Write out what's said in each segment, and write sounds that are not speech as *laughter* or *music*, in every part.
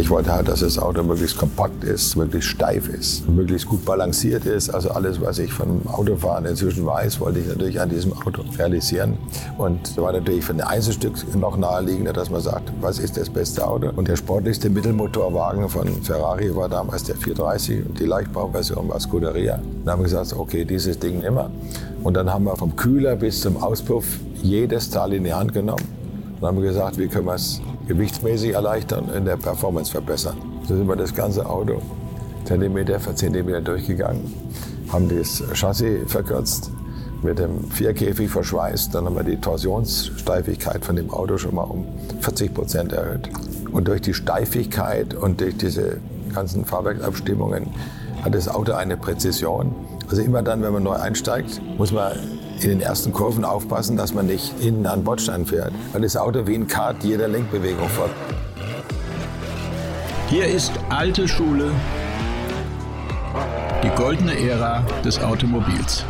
Ich wollte halt, dass das Auto möglichst kompakt ist, möglichst steif ist, möglichst gut balanciert ist. Also alles, was ich vom Autofahren inzwischen weiß, wollte ich natürlich an diesem Auto realisieren. Und war natürlich für ein Einzelstück noch naheliegender, dass man sagt, was ist das beste Auto? Und der sportlichste Mittelmotorwagen von Ferrari war damals der 430 und die Leichtbauversion war Scuderia. Dann haben wir gesagt, okay, dieses Ding wir. Und dann haben wir vom Kühler bis zum Auspuff jedes Teil in die Hand genommen. Dann haben wir gesagt, wie können wir es gewichtsmäßig erleichtern, in der Performance verbessern. So sind wir das ganze Auto Zentimeter für Zentimeter durchgegangen, haben das Chassis verkürzt, mit dem Vierkäfig verschweißt, dann haben wir die Torsionssteifigkeit von dem Auto schon mal um 40 Prozent erhöht. Und durch die Steifigkeit und durch diese ganzen Fahrwerksabstimmungen hat das Auto eine Präzision. Also immer dann, wenn man neu einsteigt, muss man in den ersten Kurven aufpassen, dass man nicht innen an Bordstein fährt. Weil das Auto wie ein Kart jeder Lenkbewegung folgt. Hier ist alte Schule, die goldene Ära des Automobils.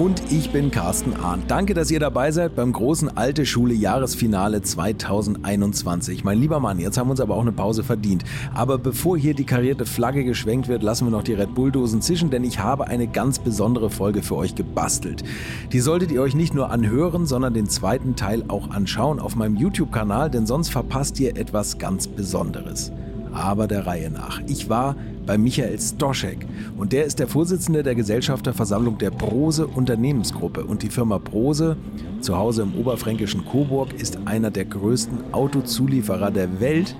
Und ich bin Carsten Arndt. Danke, dass ihr dabei seid beim großen Alte Schule Jahresfinale 2021. Mein lieber Mann, jetzt haben wir uns aber auch eine Pause verdient. Aber bevor hier die karierte Flagge geschwenkt wird, lassen wir noch die Red Bull-Dosen zischen, denn ich habe eine ganz besondere Folge für euch gebastelt. Die solltet ihr euch nicht nur anhören, sondern den zweiten Teil auch anschauen auf meinem YouTube-Kanal, denn sonst verpasst ihr etwas ganz Besonderes aber der Reihe nach. Ich war bei Michael Stoschek und der ist der Vorsitzende der Gesellschafterversammlung der Prose Unternehmensgruppe und die Firma Prose, zu Hause im oberfränkischen Coburg, ist einer der größten Autozulieferer der Welt,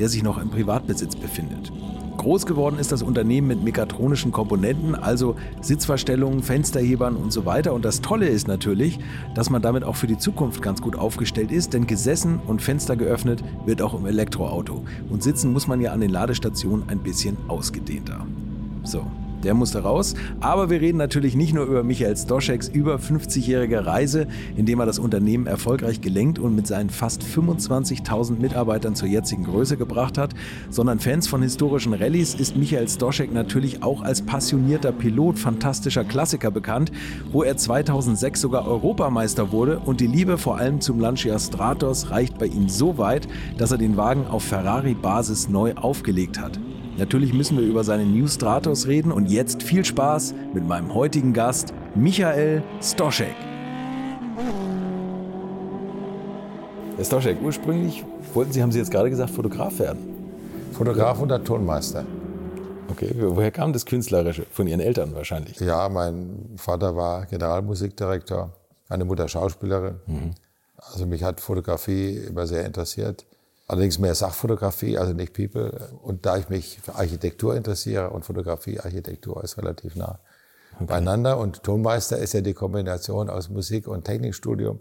der sich noch im Privatbesitz befindet. Groß geworden ist das Unternehmen mit mekatronischen Komponenten, also Sitzverstellungen, Fensterhebern und so weiter. Und das Tolle ist natürlich, dass man damit auch für die Zukunft ganz gut aufgestellt ist, denn gesessen und Fenster geöffnet wird auch im Elektroauto. Und sitzen muss man ja an den Ladestationen ein bisschen ausgedehnter. So, der musste raus. Aber wir reden natürlich nicht nur über Michael Stoscheks über 50-jährige Reise, indem er das Unternehmen erfolgreich gelenkt und mit seinen fast 25.000 Mitarbeitern zur jetzigen Größe gebracht hat, sondern Fans von historischen Rallyes ist Michael Stoschek natürlich auch als passionierter Pilot fantastischer Klassiker bekannt, wo er 2006 sogar Europameister wurde und die Liebe vor allem zum Lancia Stratos reicht bei ihm so weit, dass er den Wagen auf Ferrari-Basis neu aufgelegt hat. Natürlich müssen wir über seine New Stratos reden und jetzt viel Spaß mit meinem heutigen Gast Michael Stoschek. Herr Stoschek, ursprünglich wollten Sie, haben Sie jetzt gerade gesagt, Fotograf werden. Fotograf und Tonmeister. Okay, woher kam das Künstlerische? Von Ihren Eltern wahrscheinlich? Ja, mein Vater war Generalmusikdirektor, meine Mutter Schauspielerin. Mhm. Also mich hat Fotografie immer sehr interessiert. Allerdings mehr Sachfotografie, also nicht People. Und da ich mich für Architektur interessiere und Fotografie, Architektur ist relativ nah okay. beieinander. Und Tonmeister ist ja die Kombination aus Musik und Technikstudium.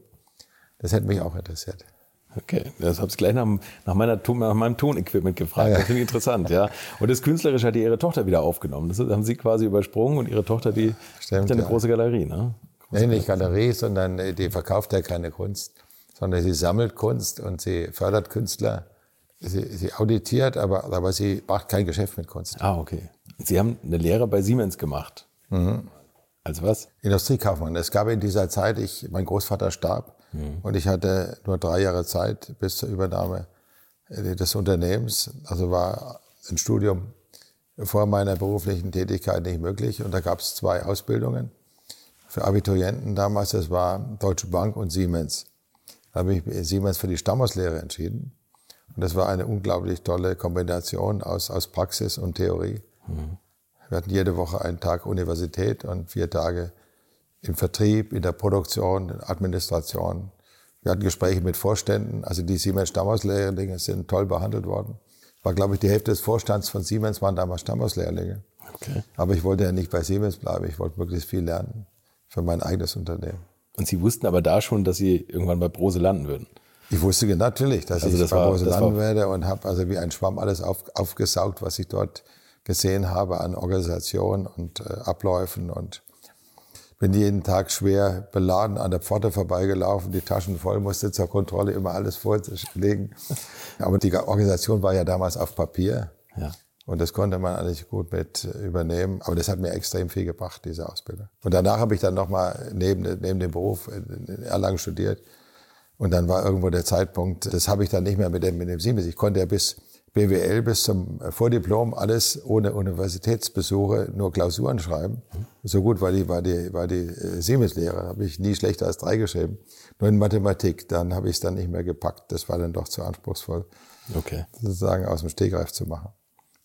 Das hätte mich auch interessiert. Okay, das habe ich gleich nach, nach, meiner, nach meinem Tonequipment gefragt. Ah, ja. Das finde ich interessant, ja. Und das Künstlerische hat ihre Tochter wieder aufgenommen. Das haben sie quasi übersprungen und ihre Tochter, die Stimmt, hat eine ja. große Galerie, ne? Große nee, nicht Galerie, sondern äh, die verkauft ja keine Kunst sondern sie sammelt Kunst und sie fördert Künstler. Sie, sie auditiert, aber, aber sie macht kein Geschäft mit Kunst. Ah, okay. Sie haben eine Lehre bei Siemens gemacht. Mhm. Als was? Industriekaufmann. Es gab in dieser Zeit, ich, mein Großvater starb mhm. und ich hatte nur drei Jahre Zeit bis zur Übernahme äh, des Unternehmens. Also war ein Studium vor meiner beruflichen Tätigkeit nicht möglich. Und da gab es zwei Ausbildungen für Abiturienten damals. Das war Deutsche Bank und Siemens habe ich Siemens für die Stammhauslehre entschieden. Und das war eine unglaublich tolle Kombination aus, aus Praxis und Theorie. Mhm. Wir hatten jede Woche einen Tag Universität und vier Tage im Vertrieb, in der Produktion, in der Administration. Wir hatten Gespräche mit Vorständen. Also die Siemens Stammhauslehrlinge sind toll behandelt worden. War, glaube ich, die Hälfte des Vorstands von Siemens waren damals Stammhauslehrlinge. Okay. Aber ich wollte ja nicht bei Siemens bleiben. Ich wollte möglichst viel lernen für mein eigenes Unternehmen. Und Sie wussten aber da schon, dass Sie irgendwann bei Brose landen würden. Ich wusste natürlich, dass also ich das bei Brose landen werde und habe also wie ein Schwamm alles auf, aufgesaugt, was ich dort gesehen habe an Organisation und äh, Abläufen und bin jeden Tag schwer beladen an der Pforte vorbeigelaufen, die Taschen voll, musste zur Kontrolle immer alles vorlegen. Aber die Organisation war ja damals auf Papier. Ja. Und das konnte man eigentlich gut mit übernehmen. Aber das hat mir extrem viel gebracht, diese Ausbildung. Und danach habe ich dann nochmal neben, neben dem Beruf in Erlangen studiert Und dann war irgendwo der Zeitpunkt, das habe ich dann nicht mehr mit dem, mit dem Siemens. Ich konnte ja bis BWL, bis zum Vordiplom alles ohne Universitätsbesuche, nur Klausuren schreiben. So gut war die, war die, war die äh, Siemens-Lehre. Habe ich nie schlechter als drei geschrieben. Nur in Mathematik, dann habe ich es dann nicht mehr gepackt. Das war dann doch zu anspruchsvoll, Okay. sozusagen aus dem Stegreif zu machen.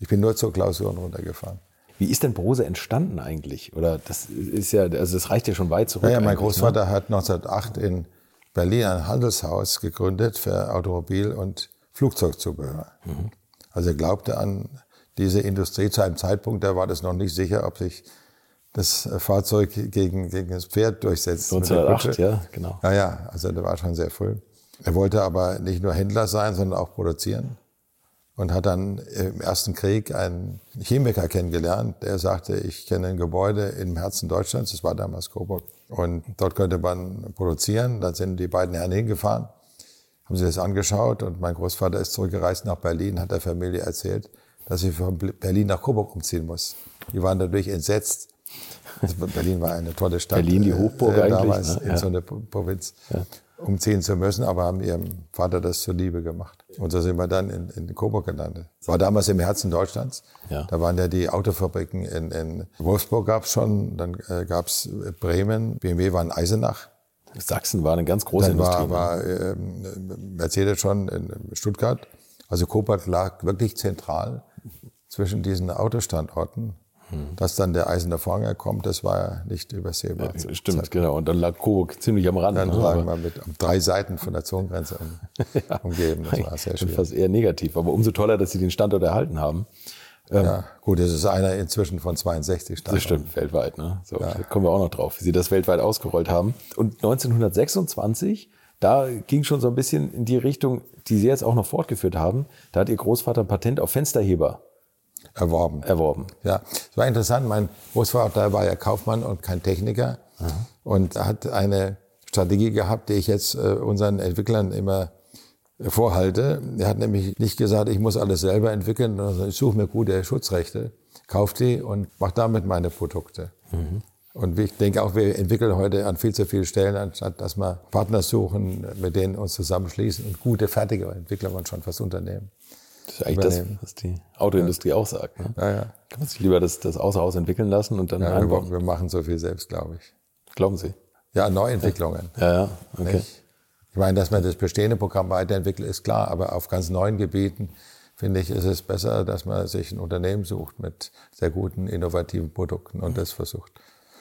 Ich bin nur zur Klausuren runtergefahren. Wie ist denn Brose entstanden eigentlich? Oder das ist ja, also das reicht ja schon weit zurück. Ja, ja, mein ne? Großvater hat 1908 in Berlin ein Handelshaus gegründet für Automobil- und Flugzeugzubehör. Also er glaubte an diese Industrie zu einem Zeitpunkt, da war das noch nicht sicher, ob sich das Fahrzeug gegen, gegen das Pferd durchsetzt. mit der 1908, Kutsche. ja, genau. Ja, ja, also der war schon sehr früh. Er wollte aber nicht nur Händler sein, sondern auch produzieren. Und hat dann im Ersten Krieg einen Chemiker kennengelernt, der sagte, ich kenne ein Gebäude im Herzen Deutschlands, das war damals Coburg. Und dort könnte man produzieren. Da sind die beiden Herren hingefahren, haben sich das angeschaut und mein Großvater ist zurückgereist nach Berlin, hat der Familie erzählt, dass sie von Berlin nach Coburg umziehen muss. Die waren dadurch entsetzt. Also Berlin war eine tolle Stadt. Berlin, die Hochburg äh, eigentlich, damals ne? in Ja. so eine Pro- Provinz umziehen zu müssen, aber haben ihrem Vater das zuliebe gemacht. Und so sind wir dann in, in Coburg gelandet. War damals im Herzen Deutschlands. Ja. Da waren ja die Autofabriken in, in Wolfsburg gab's schon, dann äh, gab's Bremen, BMW war in Eisenach. Sachsen war eine ganz große Dann war, Industrie. ne? war ähm, Mercedes schon in Stuttgart. Also Coburg lag wirklich zentral zwischen diesen Autostandorten. Hm. Dass dann der Eiserne Vorhang kommt, das war ja nicht übersehbar. Ja, Stimmt, Zeit. genau. Und dann lag Coburg ziemlich am Rand. Dann ne? wir mit drei Seiten von der Zonengrenze um, *laughs* umgeben. Das war sehr schwierig. fast eher negativ. Aber umso toller, dass Sie den Standort erhalten haben. Ja, gut, es ist einer inzwischen von 62 Das Standorten. stimmt, weltweit. Ne? So, Da kommen wir auch noch drauf, wie Sie das weltweit ausgerollt haben. Und 1926, da ging schon so ein bisschen in die Richtung, die Sie jetzt auch noch fortgeführt haben. Da hat Ihr Großvater ein Patent auf Fensterheber Erworben. erworben. Ja, es war interessant. Mein Großvater war ja Kaufmann und kein Techniker und hat eine Strategie gehabt, die ich jetzt äh, unseren Entwicklern immer vorhalte. Er hat nämlich nicht gesagt, ich muss alles selber entwickeln, sondern ich suche mir gute Schutzrechte, kaufe die und mache damit meine Produkte. Und ich denke auch, wir entwickeln heute an viel zu vielen Stellen, anstatt dass wir Partner suchen, mit denen uns zusammenschließen und gute, fertige Entwicklungen schon fürs Unternehmen. Das ist eigentlich das, was die Autoindustrie auch sagt. Ne? Ja, ja. Kann man sich lieber das, das außer Haus entwickeln lassen und dann ja wir, wir machen so viel selbst, glaube ich. Glauben Sie? Ja, Neuentwicklungen. Ja, ja. Okay. Nicht? Ich meine, dass man das bestehende Programm weiterentwickelt, ist klar, aber auf ganz neuen Gebieten finde ich, ist es besser, dass man sich ein Unternehmen sucht mit sehr guten, innovativen Produkten und das versucht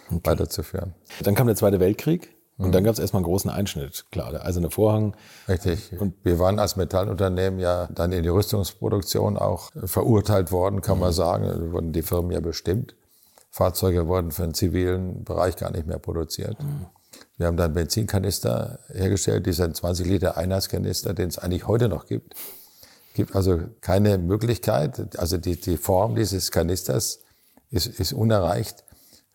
weiterzuführen. Dann kam der Zweite Weltkrieg und Mhm. dann gab es erstmal einen großen Einschnitt. Klar, der eiserne Vorhang. Richtig. Und wir waren als Metallunternehmen ja dann in die Rüstungsproduktion auch verurteilt worden, kann man sagen. Da wurden die Firmen ja bestimmt. Fahrzeuge wurden für den zivilen Bereich gar nicht mehr produziert. Wir haben dann Benzinkanister hergestellt, dieser 20 Liter Einheitskanister, den es eigentlich heute noch gibt. gibt also keine Möglichkeit, also die, die Form dieses Kanisters ist, ist unerreicht,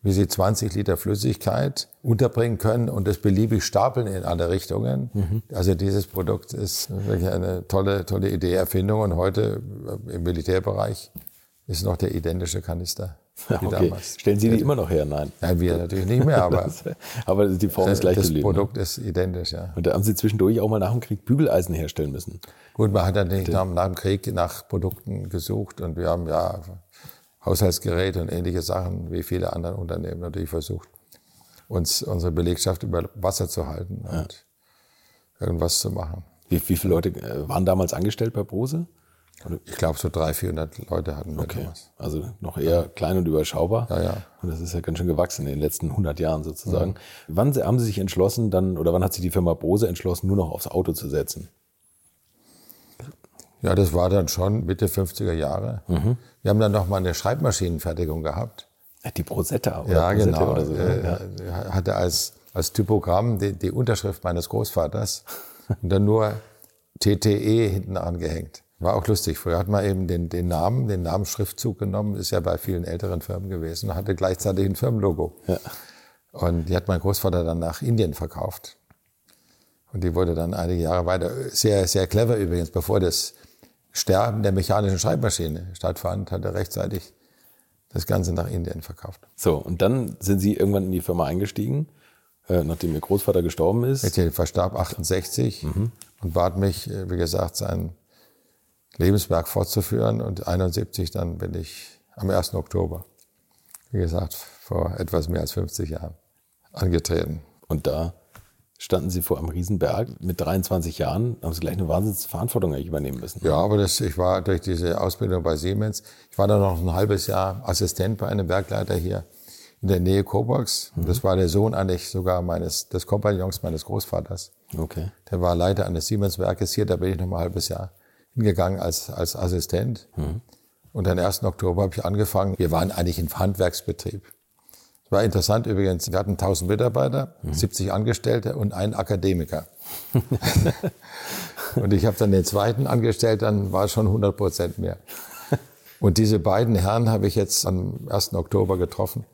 wie sie 20 Liter Flüssigkeit unterbringen können und das beliebig stapeln in alle Richtungen. Also dieses Produkt ist wirklich eine tolle, tolle Idee, Erfindung und heute im Militärbereich ist noch der identische Kanister wie Okay. damals. Stellen Sie die immer noch her? Nein. Nein, wir natürlich nicht mehr, aber *laughs* Das, aber die Form ist gleich das geblieben. ne? Produkt ist identisch, ja. Und da haben Sie zwischendurch auch mal nach dem Krieg Bügeleisen herstellen müssen. Gut, man hat natürlich nach, nach dem Krieg nach Produkten gesucht und wir haben ja Haushaltsgeräte und ähnliche Sachen wie viele andere Unternehmen natürlich versucht, uns unsere Belegschaft über Wasser zu halten und irgendwas zu machen. Wie, wie viele Leute äh, waren damals angestellt bei Brose? Ich glaube, so 300, 400 Leute hatten wir Okay. damals. Also noch eher klein und überschaubar. Ja, ja. Und das ist ja ganz schön gewachsen in den letzten 100 Jahren sozusagen. Wann se- haben Sie sich entschlossen, dann, oder wann hat sich die Firma Brose entschlossen, nur noch aufs Auto zu setzen? Ja, das war dann schon Mitte 50er Jahre. Wir haben dann noch mal eine Schreibmaschinenfertigung gehabt. Die Brosetta oder Ja, Brosette genau. Oder so, Äh, ja. er hatte als, als Typogramm die, die Unterschrift meines Großvaters *laughs* und dann nur TTE hinten angehängt. War auch lustig. Früher hat man eben den, den Namen, den Namensschriftzug genommen, ist ja bei vielen älteren Firmen gewesen hatte gleichzeitig ein Firmenlogo. Ja. Und die hat mein Großvater dann nach Indien verkauft. Und die wurde dann einige Jahre weiter, sehr, sehr clever übrigens, bevor das Sterben der mechanischen Schreibmaschine stattfand, hat er rechtzeitig das Ganze nach Indien verkauft. So, und dann sind Sie irgendwann in die Firma eingestiegen. äh, nachdem Ihr Großvater gestorben ist. Richtig, verstarb 68 mhm. und bat mich, äh, wie gesagt, sein Lebenswerk fortzuführen. Und 71 dann bin ich am 1. Oktober, wie gesagt, vor etwas mehr als 50 Jahren angetreten. Und da standen Sie vor einem Riesenberg mit 23 Jahren, haben Sie gleich eine Wahnsinnsverantwortung eigentlich übernehmen müssen. Ja, aber das, ich war durch diese Ausbildung bei Siemens, ich war dann noch ein halbes Jahr Assistent bei einem Bergleiter hier in der Nähe Coburgs. Mhm. Das war der Sohn eigentlich sogar meines, des Kompagnons meines Großvaters. Okay. Der war Leiter eines Siemens-Werkes hier, da bin ich noch mal ein halbes Jahr hingegangen als, als Assistent. Mhm. Und am 1. Oktober habe ich angefangen. Wir waren eigentlich ein Handwerksbetrieb. War interessant übrigens, wir hatten 1000 Mitarbeiter, mhm. 70 Angestellte und einen Akademiker. *laughs* und ich habe dann den zweiten angestellt, dann war es schon 100 Prozent mehr. Und diese beiden Herren habe ich jetzt am 1. Oktober getroffen.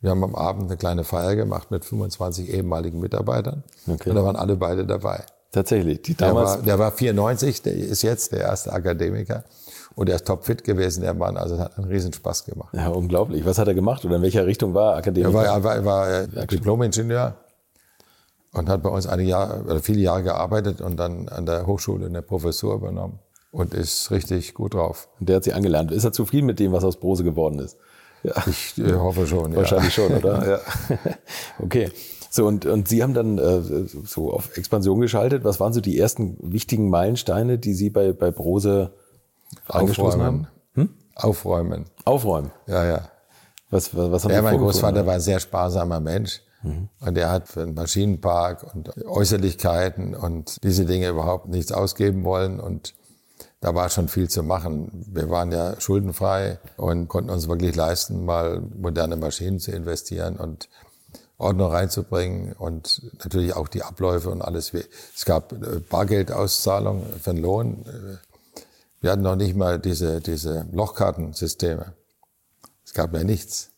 Wir haben am Abend eine kleine Feier gemacht mit 25 ehemaligen Mitarbeitern. Okay. Und da waren alle beide dabei. Tatsächlich. Die damals der, war, der war 94, der ist jetzt der erste Akademiker. Und er ist topfit gewesen, der Mann. Also hat einen Riesenspaß gemacht. Ja, unglaublich. Was hat er gemacht oder in welcher Richtung war er Akademiker? Er war, er war, war äh, Diplom-Ingenieur und hat bei uns einige Jahre, oder viele Jahre gearbeitet und dann an der Hochschule eine Professur übernommen und ist richtig gut drauf. Und der hat sie angelernt. Ist er zufrieden mit dem, was aus Brose geworden ist? Ja. Ich äh, hoffe schon. Wahrscheinlich ja. schon, oder? *laughs* ja. Okay. So, und, und Sie haben dann äh, so auf Expansion geschaltet. Was waren so die ersten wichtigen Meilensteine, die Sie bei, bei Brose angestoßen haben? Hm? Aufräumen. Aufräumen? Ja, ja. Was, was, was haben ja, mein Großvater war ein sehr sparsamer Mensch. Mhm. Und er hat für einen Maschinenpark und Äußerlichkeiten und diese Dinge überhaupt nichts ausgeben wollen. Und da war schon viel zu machen. Wir waren ja schuldenfrei und konnten uns wirklich leisten, mal moderne Maschinen zu investieren und Ordnung reinzubringen und natürlich auch die Abläufe und alles. Es gab äh, Bargeldauszahlung für den Lohn. Wir hatten noch nicht mal diese, diese Lochkartensysteme. Es gab ja nichts.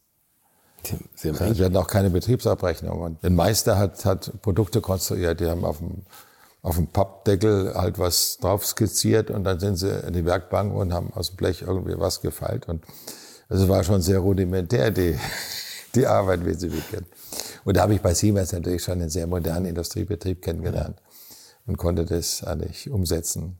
Sie haben wir hatten auch keine Betriebsabrechnung. Und ein Meister hat, hat Produkte konstruiert, die haben auf dem, auf dem Pappdeckel halt was drauf skizziert und dann sind sie in die Werkbank und haben aus dem Blech irgendwie was gefeilt. Und es war schon sehr rudimentär, die, die Arbeit, wie sie wir kennen. Und da habe ich bei Siemens natürlich schon einen sehr modernen Industriebetrieb kennengelernt und konnte das eigentlich umsetzen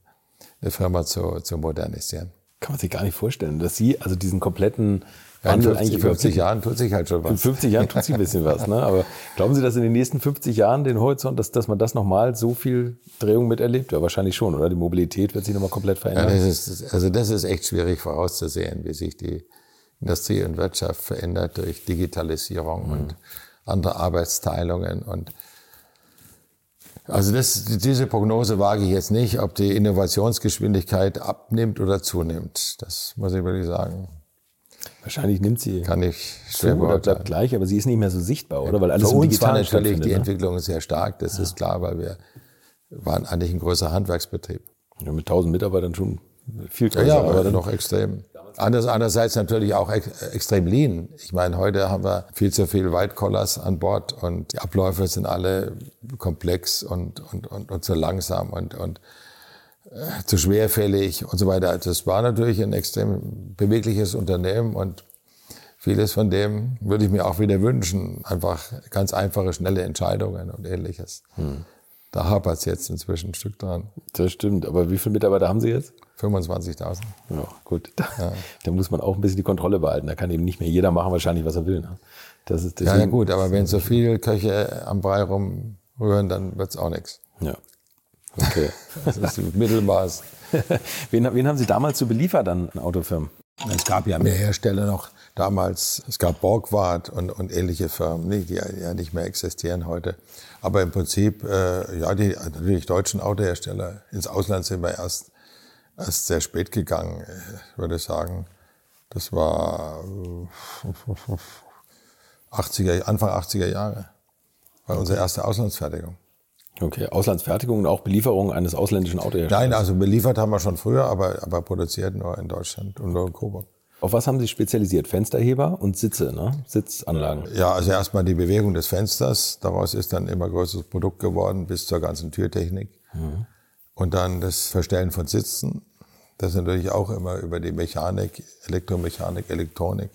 eine Firma zu, zu modernisieren. Kann man sich gar nicht vorstellen, dass Sie also diesen kompletten Wandel ja, 50, eigentlich 50 Jahren tut sich halt schon was. In 50 Jahren tut sich ein bisschen was. Ne? Aber glauben Sie, dass in den nächsten 50 Jahren den Horizont, dass, dass man das nochmal so viel Drehung miterlebt? Ja, wahrscheinlich schon, oder? Die Mobilität wird sich nochmal komplett verändern. Ja, das ist, also das ist echt schwierig vorauszusehen, wie sich die Industrie und Wirtschaft verändert durch Digitalisierung mhm. und andere Arbeitsteilungen und also das, diese Prognose wage ich jetzt nicht, ob die Innovationsgeschwindigkeit abnimmt oder zunimmt. Das muss ich wirklich sagen. Wahrscheinlich nimmt sie. Kann ich schwer zu oder bleibt gleich, aber sie ist nicht mehr so sichtbar, oder? Weil alles Für uns war natürlich die ne? Entwicklung sehr stark, das ja. ist klar, weil wir waren eigentlich ein größer Handwerksbetrieb. Ja, mit 1000 Mitarbeitern schon viel größer. Ja, ja aber noch extrem. Anders, andererseits natürlich auch ex extrem lean. Ich meine, heute haben wir viel zu viel White Collars an Bord und die Abläufe sind alle komplex und, und, und, und zu langsam und, und äh, zu schwerfällig und so weiter. Das war natürlich ein extrem bewegliches Unternehmen und vieles von dem würde ich mir auch wieder wünschen. Einfach ganz einfache, schnelle Entscheidungen und ähnliches. Hm. Da hapert es jetzt inzwischen ein Stück dran. Das stimmt. Aber wie viele Mitarbeiter haben Sie jetzt? 25.000. Ja, gut. Da, ja. da, muss man auch ein bisschen die Kontrolle behalten. Da kann eben nicht mehr jeder machen wahrscheinlich, was er will. Ne? Das ist deswegen, ja, ja, gut, aber wenn so viele Köche am Brei rumrühren, dann wird's auch nichts. Ja. Okay. *laughs* das ist Mittelmaß. *laughs* wen, wen haben Sie damals so beliefert an Autofirmen? Es gab ja mehr Hersteller noch damals. Es gab Borgward und, und ähnliche Firmen, die ja nicht mehr existieren heute. Aber im Prinzip, äh, ja, die natürlich deutschen Autohersteller. Ins Ausland sind wir erst, erst sehr spät gegangen, ich würde sagen. Das war 80er, äh, Anfang 80er Jahre. War unsere erste Auslandsfertigung. Okay, Auslandsfertigung und auch Belieferung eines ausländischen Autoherstellers? Nein, also beliefert haben wir schon früher, aber, aber produziert nur in Deutschland und nur in Coburg. Auf was haben Sie spezialisiert? Fensterheber und Sitze, ne? Sitzanlagen? Ja, also erstmal die Bewegung des Fensters. Daraus ist dann immer größeres Produkt geworden, bis zur ganzen Türtechnik. Mhm. Und dann das Verstellen von Sitzen. Das natürlich auch immer über die Mechanik, Elektromechanik, Elektronik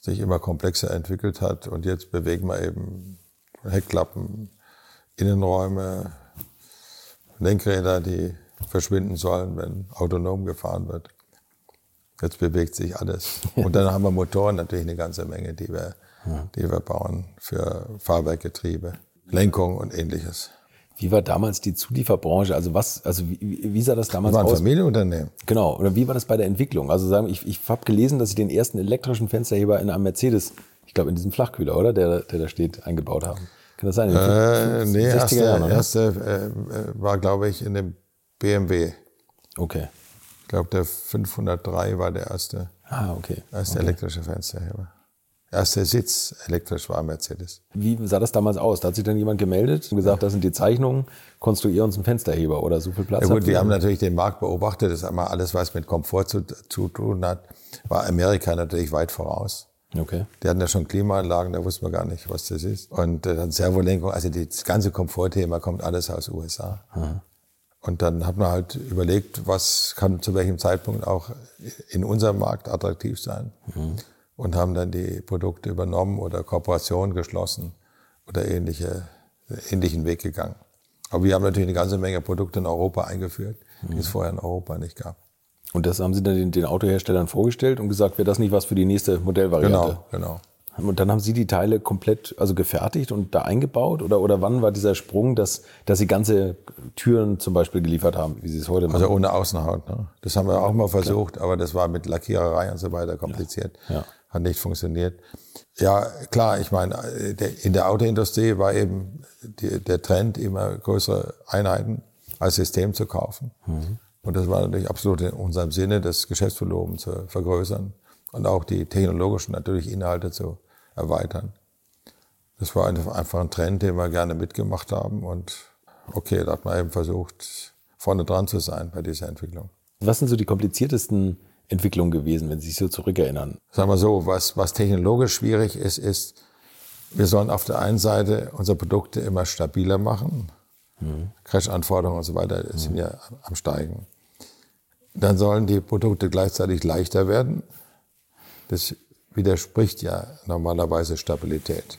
sich immer komplexer entwickelt hat. Und jetzt bewegen wir eben Heckklappen, Innenräume, Lenkräder, die verschwinden sollen, wenn autonom gefahren wird. Jetzt bewegt sich alles. *laughs* Und dann haben wir Motoren natürlich eine ganze Menge, die wir, die wir bauen für Fahrwerkgetriebe, Lenkung und ähnliches. Wie war damals die Zulieferbranche? Also was, also wie, wie sah das damals Das war ein aus? Familienunternehmen. Genau. Oder wie war das bei der Entwicklung? Also sagen, ich, ich habe gelesen, dass sie den ersten elektrischen Fensterheber in einem Mercedes, ich glaube in diesem Flachkühler, oder? Der, der da steht, eingebaut haben. Kann das sein? Äh, nee, 60er erste, Jahren, oder? erste äh, war, glaube ich, in dem BMW. Okay. Ich glaube, der 503 war der erste, Ah, okay. erste elektrische Fensterheber. Erster Sitz elektrisch war Mercedes. Wie sah das damals aus? Da hat sich dann jemand gemeldet und gesagt, das sind die Zeichnungen, konstruier uns einen Fensterheber oder so viel Platz. Ja gut, wir haben natürlich den Markt beobachtet. Das einmal alles, was mit Komfort zu, zu tun hat, war Amerika natürlich weit voraus. Okay. Die hatten ja schon Klimaanlagen, da wusste man gar nicht, was das ist. Und äh, dann Servolenkung, also das ganze Komfortthema kommt alles aus USA. Und dann hat man halt überlegt, was kann zu welchem Zeitpunkt auch in unserem Markt attraktiv sein. Und haben dann die Produkte übernommen oder Kooperationen geschlossen oder ähnliche, ähnlichen Weg gegangen. Aber wir haben natürlich eine ganze Menge Produkte in Europa eingeführt, die es vorher in Europa nicht gab. Und das haben sie dann den, den Autoherstellern vorgestellt und gesagt, wäre das nicht was für die nächste Modellvariante? Genau, genau. Und dann haben Sie die Teile komplett also gefertigt und da eingebaut? Oder, oder wann war dieser Sprung, dass, dass Sie ganze Türen zum Beispiel geliefert haben, wie Sie es heute machen? Also ohne Außenhaut. Ne? Das haben wir auch mal versucht, aber das war mit Lackiererei und so weiter kompliziert. Ja. Hat nicht funktioniert. Ja, klar, ich meine, in der Autoindustrie war eben die, der Trend, immer größere Einheiten als System zu kaufen. Und das war natürlich absolut in unserem Sinne, das Geschäftsvolumen zu vergrößern und auch die technologischen natürlich Inhalte zu erweitern. Das war einfach ein Trend, den wir gerne mitgemacht haben. Und okay, da hat man eben versucht, vorne dran zu sein bei dieser Entwicklung. Was sind so die kompliziertesten Entwicklungen gewesen, wenn Sie sich so zurückerinnern? Sagen wir so, was, was technologisch schwierig ist, ist, wir sollen auf der einen Seite unsere Produkte immer stabiler machen. Crash-Anforderungen und so weiter sind ja am Steigen. Dann sollen die Produkte gleichzeitig leichter werden. Das widerspricht ja normalerweise Stabilität.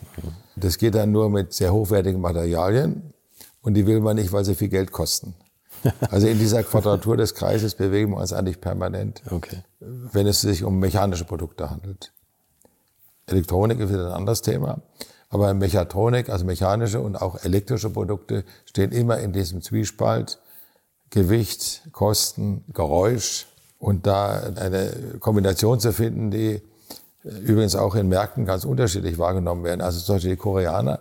Das geht dann nur mit sehr hochwertigen Materialien und die will man nicht, weil sie viel Geld kosten. Also in dieser Quadratur des Kreises bewegen wir uns eigentlich permanent Okay. wenn es sich um mechanische Produkte handelt. Elektronik ist wieder ein anderes Thema. Aber Mechatronik, also mechanische und auch elektrische Produkte, stehen immer in diesem Zwiespalt Gewicht, Kosten, Geräusch und da eine Kombination zu finden, die übrigens auch in Märkten ganz unterschiedlich wahrgenommen werden. Also zum Beispiel die Koreaner,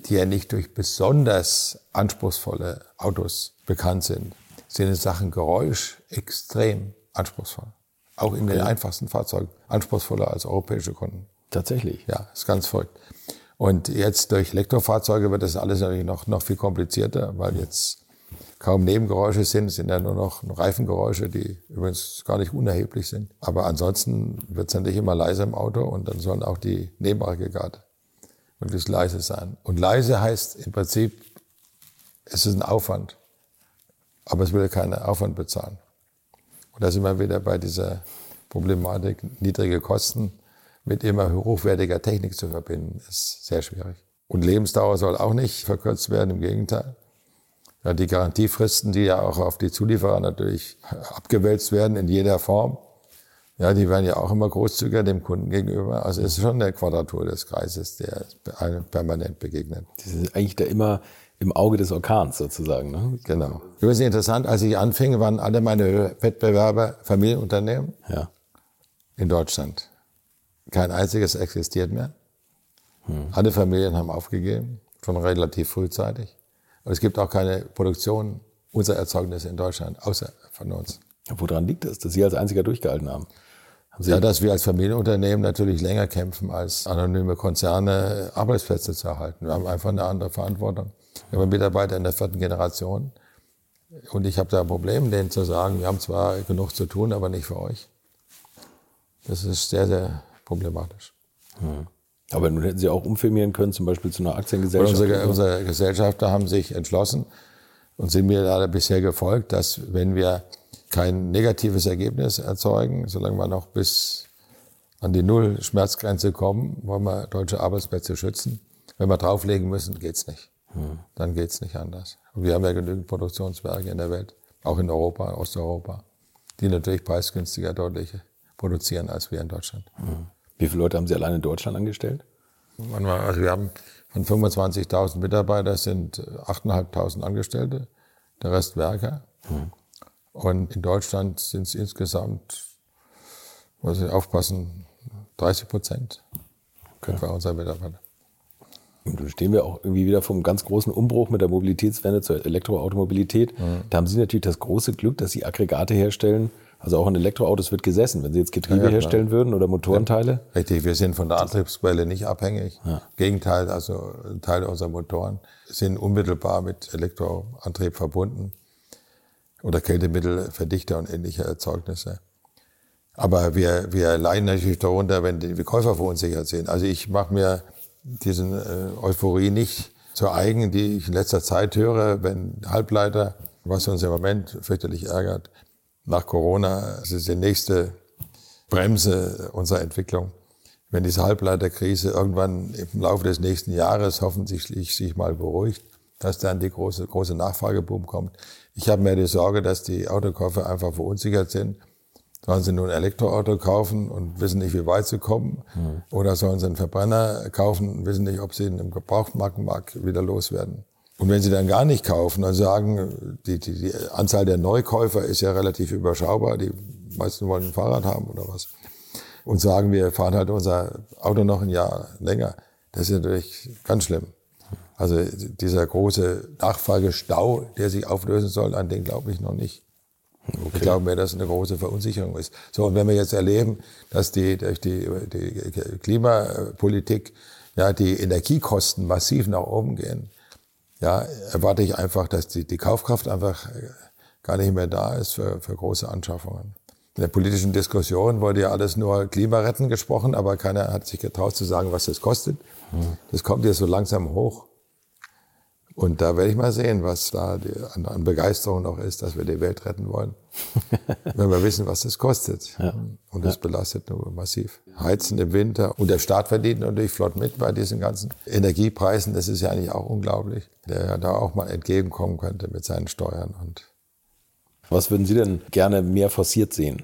die ja nicht durch besonders anspruchsvolle Autos bekannt sind, sind in Sachen Geräusch extrem anspruchsvoll. Auch in den einfachsten Fahrzeugen anspruchsvoller als europäische Kunden. Tatsächlich. Ja, ist ganz verrückt. Und jetzt durch Elektrofahrzeuge wird das alles natürlich noch, noch viel komplizierter, weil jetzt kaum Nebengeräusche sind, es sind ja nur noch Reifengeräusche, die übrigens gar nicht unerheblich sind. Aber ansonsten wird es natürlich immer leiser im Auto und dann sollen auch die Nebenaggregate möglichst leise sein. Und leise heißt im Prinzip, es ist ein Aufwand, aber es will keinen Aufwand bezahlen. Und da sind wir wieder bei dieser Problematik, niedrige Kosten mit immer hochwertiger Technik zu verbinden, ist sehr schwierig. Und Lebensdauer soll auch nicht verkürzt werden, im Gegenteil. Ja, die Garantiefristen, die ja auch auf die Zulieferer natürlich abgewälzt werden in jeder Form, ja, die werden ja auch immer großzügiger dem Kunden gegenüber. Also es ist schon eine Quadratur des Kreises, der einem permanent begegnet. Das ist eigentlich da immer im Auge des Orkans sozusagen. Ne? Genau. Übrigens interessant, als ich anfing, waren alle meine Wettbewerber Familienunternehmen Ja. in Deutschland. Kein einziges existiert mehr. Alle Familien haben aufgegeben, schon relativ frühzeitig. Und es gibt auch keine Produktion unserer Erzeugnisse in Deutschland, außer von uns. Woran liegt das, dass Sie als einziger durchgehalten haben? haben Ja, dass wir als Familienunternehmen natürlich länger kämpfen, als anonyme Konzerne Arbeitsplätze zu erhalten. Wir haben einfach eine andere Verantwortung. Wir haben Mitarbeiter in der vierten Generation. Und ich habe da ein Problem, denen zu sagen, wir haben zwar genug zu tun, aber nicht für euch. Das ist sehr, sehr problematisch. Aber nun hätten Sie auch umfirmieren können, zum Beispiel zu einer Aktiengesellschaft. unsere, unsere Gesellschafter haben sich entschlossen und sind mir leider bisher gefolgt, dass wenn wir kein negatives Ergebnis erzeugen, solange wir noch bis an die Null-Schmerzgrenze kommen, wollen wir deutsche Arbeitsplätze schützen, Wenn wir drauflegen müssen, geht's nicht. Dann geht's nicht anders. Wir haben ja genügend Produktionswerke in der Welt, auch in Europa, Osteuropa, die natürlich preisgünstiger deutlich produzieren als wir in Deutschland. Hm. Wie viele Leute haben Sie allein in Deutschland angestellt? Also wir haben von 25.000 Mitarbeitern sind 8.500 Angestellte, der Rest Werker. Hm. Und in Deutschland sind es insgesamt, muss ich aufpassen, 30 Prozent okay. bei unseren Mitarbeitern. Und da stehen wir auch irgendwie wieder vom ganz großen Umbruch mit der Mobilitätswende zur Elektroautomobilität. Mhm. Da haben Sie natürlich das große Glück, dass Sie Aggregate herstellen, also auch in Elektroautos wird gesessen. Wenn Sie jetzt Getriebe ja, ja, herstellen würden oder Motorenteile? Ja, richtig, wir sind von der Antriebsquelle nicht abhängig. Im Gegenteil, also Teile unserer Motoren sind unmittelbar mit Elektroantrieb verbunden oder Kältemittelverdichter und ähnliche Erzeugnisse. Aber wir, wir leiden natürlich darunter, wenn die Käufer verunsichert sind. Also ich mache mir diesen äh, Euphorie nicht zu eigen, die ich in letzter Zeit höre, wenn Halbleiter, was uns im Moment fürchterlich ärgert, nach Corona, das ist die nächste Bremse unserer Entwicklung. Wenn diese Halbleiterkrise irgendwann im Laufe des nächsten Jahres hoffentlich sich mal beruhigt, dass dann die große, große Nachfrageboom kommt. Ich habe mehr die Sorge, dass die Autokäufer einfach verunsichert sind. Sollen sie nun ein Elektroauto kaufen und wissen nicht, wie weit sie kommen? Mhm. Oder sollen sie einen Verbrenner kaufen und wissen nicht, ob sie ihn im Gebrauchtmarkenmarkt wieder loswerden? Und wenn sie dann gar nicht kaufen, dann sagen, die, die, die Anzahl der Neukäufer ist ja relativ überschaubar. Die meisten wollen ein Fahrrad haben oder was. Und sagen, wir fahren halt unser Auto noch ein Jahr länger. Das ist natürlich ganz schlimm. Also dieser große Nachfragestau, der sich auflösen soll, an den glaube ich noch nicht. Okay. Ich glaube mir, dass eine große Verunsicherung ist. So, und wenn wir jetzt erleben, dass die, durch die, die Klimapolitik ja, die Energiekosten massiv nach oben gehen, ja, erwarte ich einfach, dass die, die Kaufkraft einfach äh, gar nicht mehr da ist für, für große Anschaffungen. In der politischen Diskussion wurde ja alles nur Klimaretten gesprochen, aber keiner hat sich getraut zu sagen, was das kostet. Hm. Das kommt jetzt so langsam hoch. Und da werde ich mal sehen, was da an, an, Begeisterung noch ist, dass wir die Welt retten wollen. *laughs* Wenn wir wissen, was das kostet. Ja. Und das ja. belastet nur massiv. Heizen im Winter. Und der Staat verdient natürlich flott mit bei diesen ganzen Energiepreisen. Das ist ja eigentlich auch unglaublich. Der ja da auch mal entgegenkommen könnte mit seinen Steuern. Und was würden Sie denn gerne mehr forciert sehen?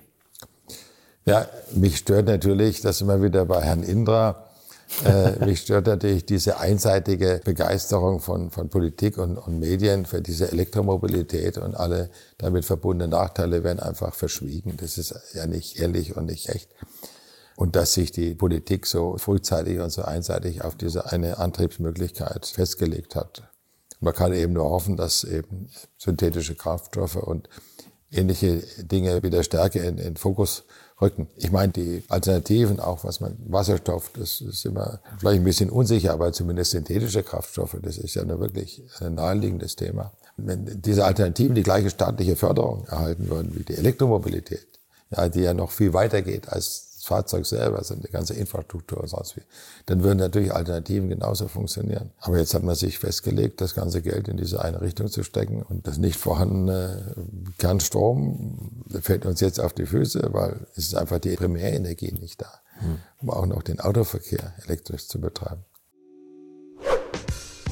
Ja, mich stört natürlich, dass immer wieder bei Herrn Indra äh, mich stört natürlich diese einseitige Begeisterung von, von Politik und, und Medien für diese Elektromobilität und alle damit verbundenen Nachteile werden einfach verschwiegen. Das ist ja nicht ehrlich und nicht echt. Und dass sich die Politik so frühzeitig und so einseitig auf diese eine Antriebsmöglichkeit festgelegt hat. Man kann eben nur hoffen, dass eben synthetische Kraftstoffe und ähnliche Dinge wieder stärker in, in Fokus rücken. Ich meine, die Alternativen, auch was man, Wasserstoff, das ist immer vielleicht ein bisschen unsicher, aber zumindest synthetische Kraftstoffe, das ist ja nur wirklich ein naheliegendes Thema. Wenn diese Alternativen die gleiche staatliche Förderung erhalten würden wie die Elektromobilität, ja, die ja noch viel weiter geht als Fahrzeug selber, also die ganze Infrastruktur und sonst wie, dann würden natürlich Alternativen genauso funktionieren. Aber jetzt hat man sich festgelegt, das ganze Geld in diese eine Richtung zu stecken und das nicht vorhandene Kernstrom fällt uns jetzt auf die Füße, weil es ist einfach die Primärenergie nicht da, um auch noch den Autoverkehr elektrisch zu betreiben.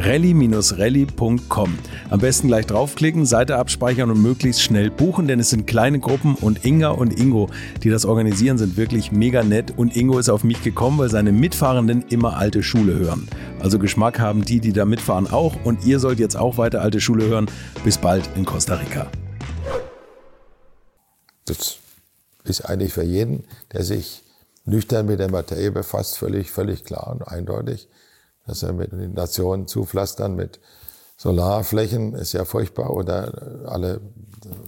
rally-rally.com. Am besten gleich draufklicken, Seite abspeichern und möglichst schnell buchen, denn es sind kleine Gruppen und Inga und Ingo, die das organisieren, sind wirklich mega nett und Ingo ist auf mich gekommen, weil seine Mitfahrenden immer alte Schule hören. Also Geschmack haben die, die da mitfahren auch und ihr sollt jetzt auch weiter alte Schule hören. Bis bald in Costa Rica. Das ist eigentlich für jeden, der sich nüchtern mit der Materie befasst, völlig, völlig klar und eindeutig dass er mit den Nationen zupflastern mit Solarflächen ist ja furchtbar oder alle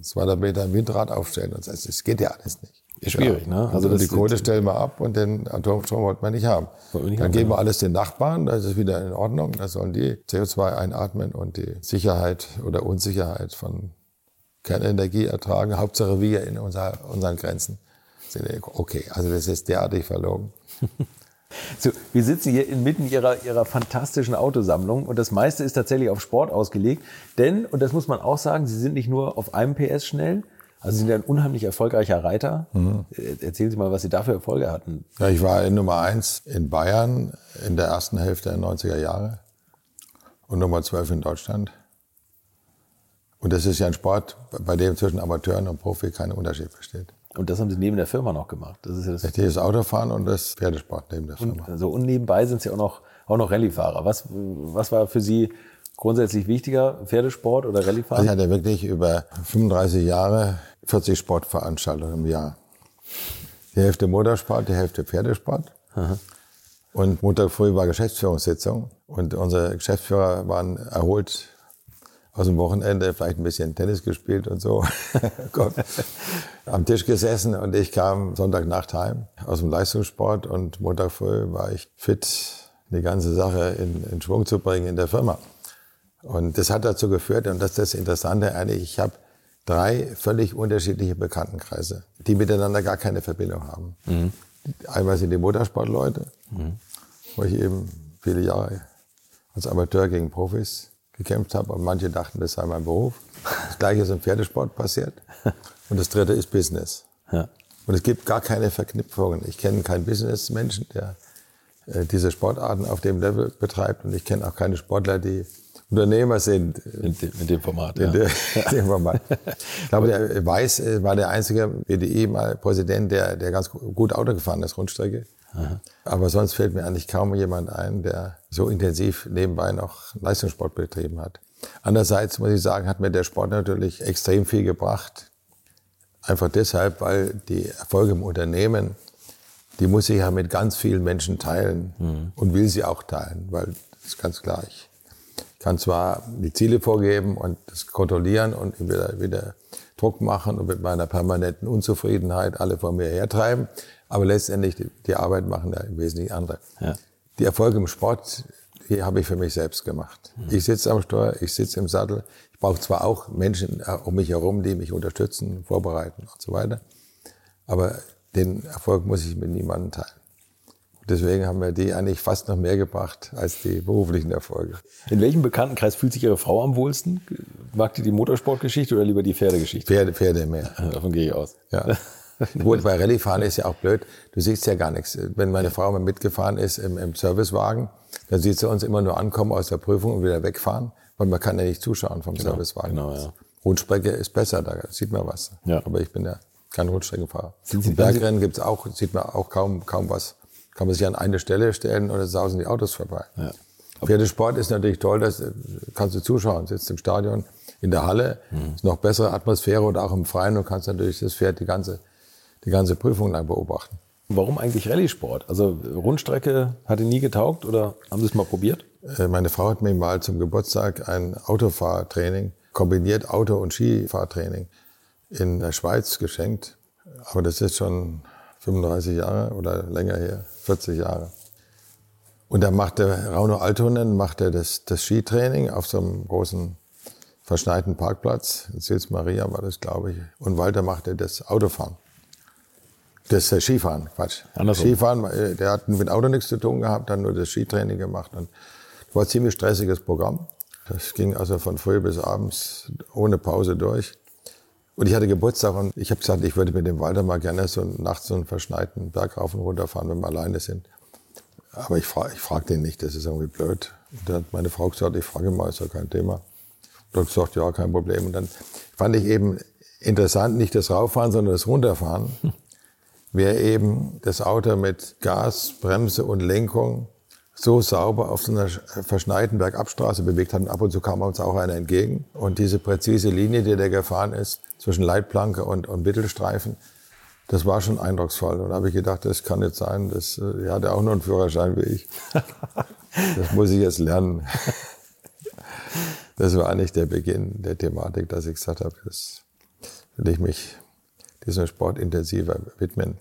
200 Meter ein Windrad aufstellen. Das heißt, es geht ja alles nicht. Ist schwierig, ne? Also, also die Kohle stellen wir ab und den Atomstrom wollten wir nicht haben. Wir nicht Dann haben, geben wir alles den Nachbarn, das ist wieder in Ordnung. Da sollen die CO2 einatmen und die Sicherheit oder Unsicherheit von Kernenergie ertragen. Hauptsache wir in unser, unseren Grenzen sind okay. Also das ist derartig verlogen. *laughs* So, wir sitzen hier inmitten ihrer, ihrer fantastischen Autosammlung und das meiste ist tatsächlich auf Sport ausgelegt. Denn, und das muss man auch sagen, Sie sind nicht nur auf einem PS schnell, also Sie sind ein unheimlich erfolgreicher Reiter. Mhm. Erzählen Sie mal, was Sie da für Erfolge hatten. Ja, ich war in Nummer eins in Bayern in der ersten Hälfte der 90er Jahre und Nummer zwölf in Deutschland. Und das ist ja ein Sport, bei dem zwischen Amateuren und Profi kein Unterschied besteht. Und das haben Sie neben der Firma noch gemacht. Das ist ja das, das Autofahren und das Pferdesport neben der Firma. Und, also, und nebenbei sind Sie auch noch, auch noch Rallyefahrer. Was, was war für Sie grundsätzlich wichtiger, Pferdesport oder Rallyfahren? Also ich hatte wirklich über 35 Jahre 40 Sportveranstaltungen im Jahr. Die Hälfte Motorsport, die Hälfte Pferdesport. Aha. Und Montag früh war Geschäftsführungssitzung und unsere Geschäftsführer waren erholt aus dem Wochenende vielleicht ein bisschen Tennis gespielt und so. *laughs* Am Tisch gesessen und ich kam Sonntagnacht heim aus dem Leistungssport und Montag früh war ich fit, die ganze Sache in, in Schwung zu bringen in der Firma. Und das hat dazu geführt, und das ist das Interessante eigentlich, ich habe drei völlig unterschiedliche Bekanntenkreise, die miteinander gar keine Verbindung haben. Mhm. Einmal sind die Motorsportleute, mhm. wo ich eben viele Jahre als Amateur gegen Profis gekämpft habe und manche dachten, das sei mein Beruf. Das gleiche ist im Pferdesport passiert. Und das dritte ist Business. Ja. Und es gibt gar keine Verknüpfungen. Ich kenne keinen Businessmenschen, der äh, diese Sportarten auf dem Level betreibt. Und ich kenne auch keine Sportler, die Unternehmer sind. In, de, in dem Format, in ja. De, dem Format. Ich glaube, der Weiß äh, war der einzige BDI-Präsident, der, der ganz gut Auto gefahren ist, Rundstrecke. Aha. Aber sonst fällt mir eigentlich kaum jemand ein, der so intensiv nebenbei noch Leistungssport betrieben hat. Andererseits muss ich sagen, hat mir der Sport natürlich extrem viel gebracht. Einfach deshalb, weil die Erfolge im Unternehmen, die muss ich ja mit ganz vielen Menschen teilen mhm. und will sie auch teilen, weil das ist ganz klar. Ich kann zwar die Ziele vorgeben und das kontrollieren und wieder, wieder Druck machen und mit meiner permanenten Unzufriedenheit alle vor mir hertreiben, aber letztendlich, die, die Arbeit machen ja im Wesentlichen andere. Ja. Die Erfolge im Sport, die habe ich für mich selbst gemacht. Mhm. Ich sitze am Steuer, ich sitze im Sattel. Ich brauche zwar auch Menschen äh, um mich herum, die mich unterstützen, vorbereiten und so weiter. Aber den Erfolg muss ich mit niemandem teilen. Deswegen haben wir die eigentlich fast noch mehr gebracht als die beruflichen Erfolge. In welchem Bekanntenkreis fühlt sich Ihre Frau am wohlsten? Mag die die Motorsportgeschichte oder lieber die Pferdegeschichte? Pferde, Pferde mehr. *laughs* Davon gehe ich aus. Ja. *laughs* Gut, bei Rallyefahren ist ja auch blöd. Du siehst ja gar nichts. Wenn meine Frau mal mitgefahren ist im, im Servicewagen, dann sieht sie uns immer nur ankommen aus der Prüfung und wieder wegfahren, weil man kann ja nicht zuschauen vom genau, Servicewagen. Genau, ja. Rundstrecke ist besser, da sieht man was. Ja. Aber ich bin ja kein Rundstreckenfahrer. Sind Sie, Bergrennen gibt's auch, sieht man auch kaum, kaum was. Kann man sich an eine Stelle stellen oder sausen die Autos vorbei. Ja. Pferdesport ist natürlich toll, das kannst du zuschauen, sitzt im Stadion, in der Halle. Mhm. Ist noch bessere Atmosphäre oder auch im Freien. Du kannst natürlich das Pferd die ganze, die ganze Prüfung lang beobachten. Warum eigentlich Rallye-Sport? Also Rundstrecke hat Ihnen nie getaugt oder haben Sie es mal probiert? Äh, meine Frau hat mir mal zum Geburtstag ein Autofahrtraining, kombiniert Auto- und Skifahrtraining in der Schweiz geschenkt. Aber das ist schon 35 Jahre oder länger her, 40 Jahre. Und da machte Rauno Altonen machte das, das Skitraining auf so einem großen verschneiten Parkplatz. In Sils Maria war das, glaube ich. Und Walter machte das Autofahren. Das äh, Skifahren, Quatsch. Andersrum. Skifahren, äh, der hat mit Auto nichts zu tun gehabt, hat nur das Skitraining gemacht. Und das war ein ziemlich stressiges Programm. Das ging also von früh bis abends ohne Pause durch. Und ich hatte Geburtstag und ich habe gesagt, ich würde mit dem Walter mal gerne so nachts so einen verschneiten Berg rauf und runter fahren, wenn wir alleine sind. Aber ich frage ich frag den nicht, das ist irgendwie blöd. Und dann hat meine Frau gesagt, ich frage mal, ist ja kein Thema. Und hat gesagt, ja, kein Problem. Und dann fand ich eben interessant, nicht das Rauffahren, sondern das Runterfahren. *laughs* Wer eben das Auto mit Gas, Bremse und Lenkung so sauber auf so einer verschneiten Bergabstraße bewegt hat. Und ab und zu kam uns auch einer entgegen. Und diese präzise Linie, die der gefahren ist, zwischen Leitplanke und, und Mittelstreifen, das war schon eindrucksvoll. Und da habe ich gedacht, das kann nicht sein. Das, äh, er hatte auch nur einen Führerschein wie ich. *laughs* Das muss ich jetzt lernen. Das war eigentlich der Beginn der Thematik, dass ich gesagt habe, das will ich mich diesem Sport intensiver widmen.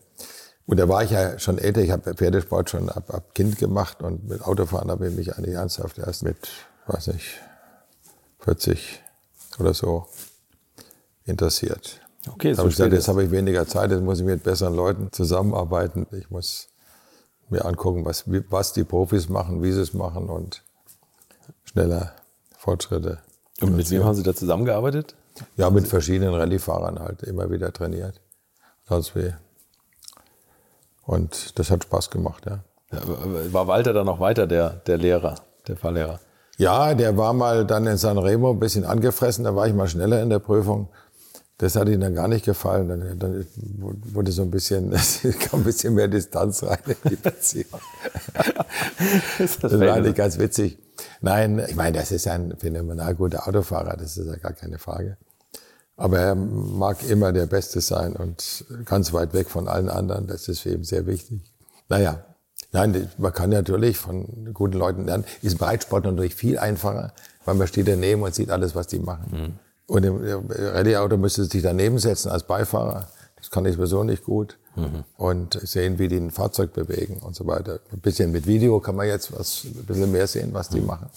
Und da war ich ja schon älter. Ich habe Pferdesport schon ab, ab Kind gemacht und mit Autofahren habe ich mich eigentlich ernsthaft erst mit, weiß nicht, 40 oder so interessiert. Okay, so habe ich gesagt, jetzt habe ich weniger Zeit, jetzt muss ich mit besseren Leuten zusammenarbeiten. Ich muss mir angucken, was, was die Profis machen, wie sie es machen und schneller Fortschritte. Und mit wem haben Sie da zusammengearbeitet? Ja, mit verschiedenen Rallye-Fahrern halt immer wieder trainiert. Sonst wie. Und das hat Spaß gemacht, ja. War Walter dann noch weiter der, der Lehrer, der Fahrlehrer? Ja, der war mal dann in San Remo ein bisschen angefressen, da war ich mal schneller in der Prüfung. Das hat ihm dann gar nicht gefallen. Dann, dann wurde so ein bisschen, *laughs* kam ein bisschen mehr Distanz rein in die Beziehung. *laughs* das, das war eigentlich ganz witzig. Nein, ich meine, das ist ein phänomenal guter Autofahrer, das ist ja gar keine Frage. Aber er mag immer der Beste sein und ganz weit weg von allen anderen. Das ist für ihn sehr wichtig. Naja, nein, man kann natürlich von guten Leuten lernen. Ist Breitsport natürlich viel einfacher, weil man steht daneben und sieht alles, was die machen. Mhm. Und im Rallye-Auto müsste sich daneben setzen als Beifahrer. Das kann ich sowieso nicht gut. Mhm. Und sehen, wie die ein Fahrzeug bewegen und so weiter. Ein bisschen mit Video kann man jetzt was, ein bisschen mehr sehen, was die mhm. machen.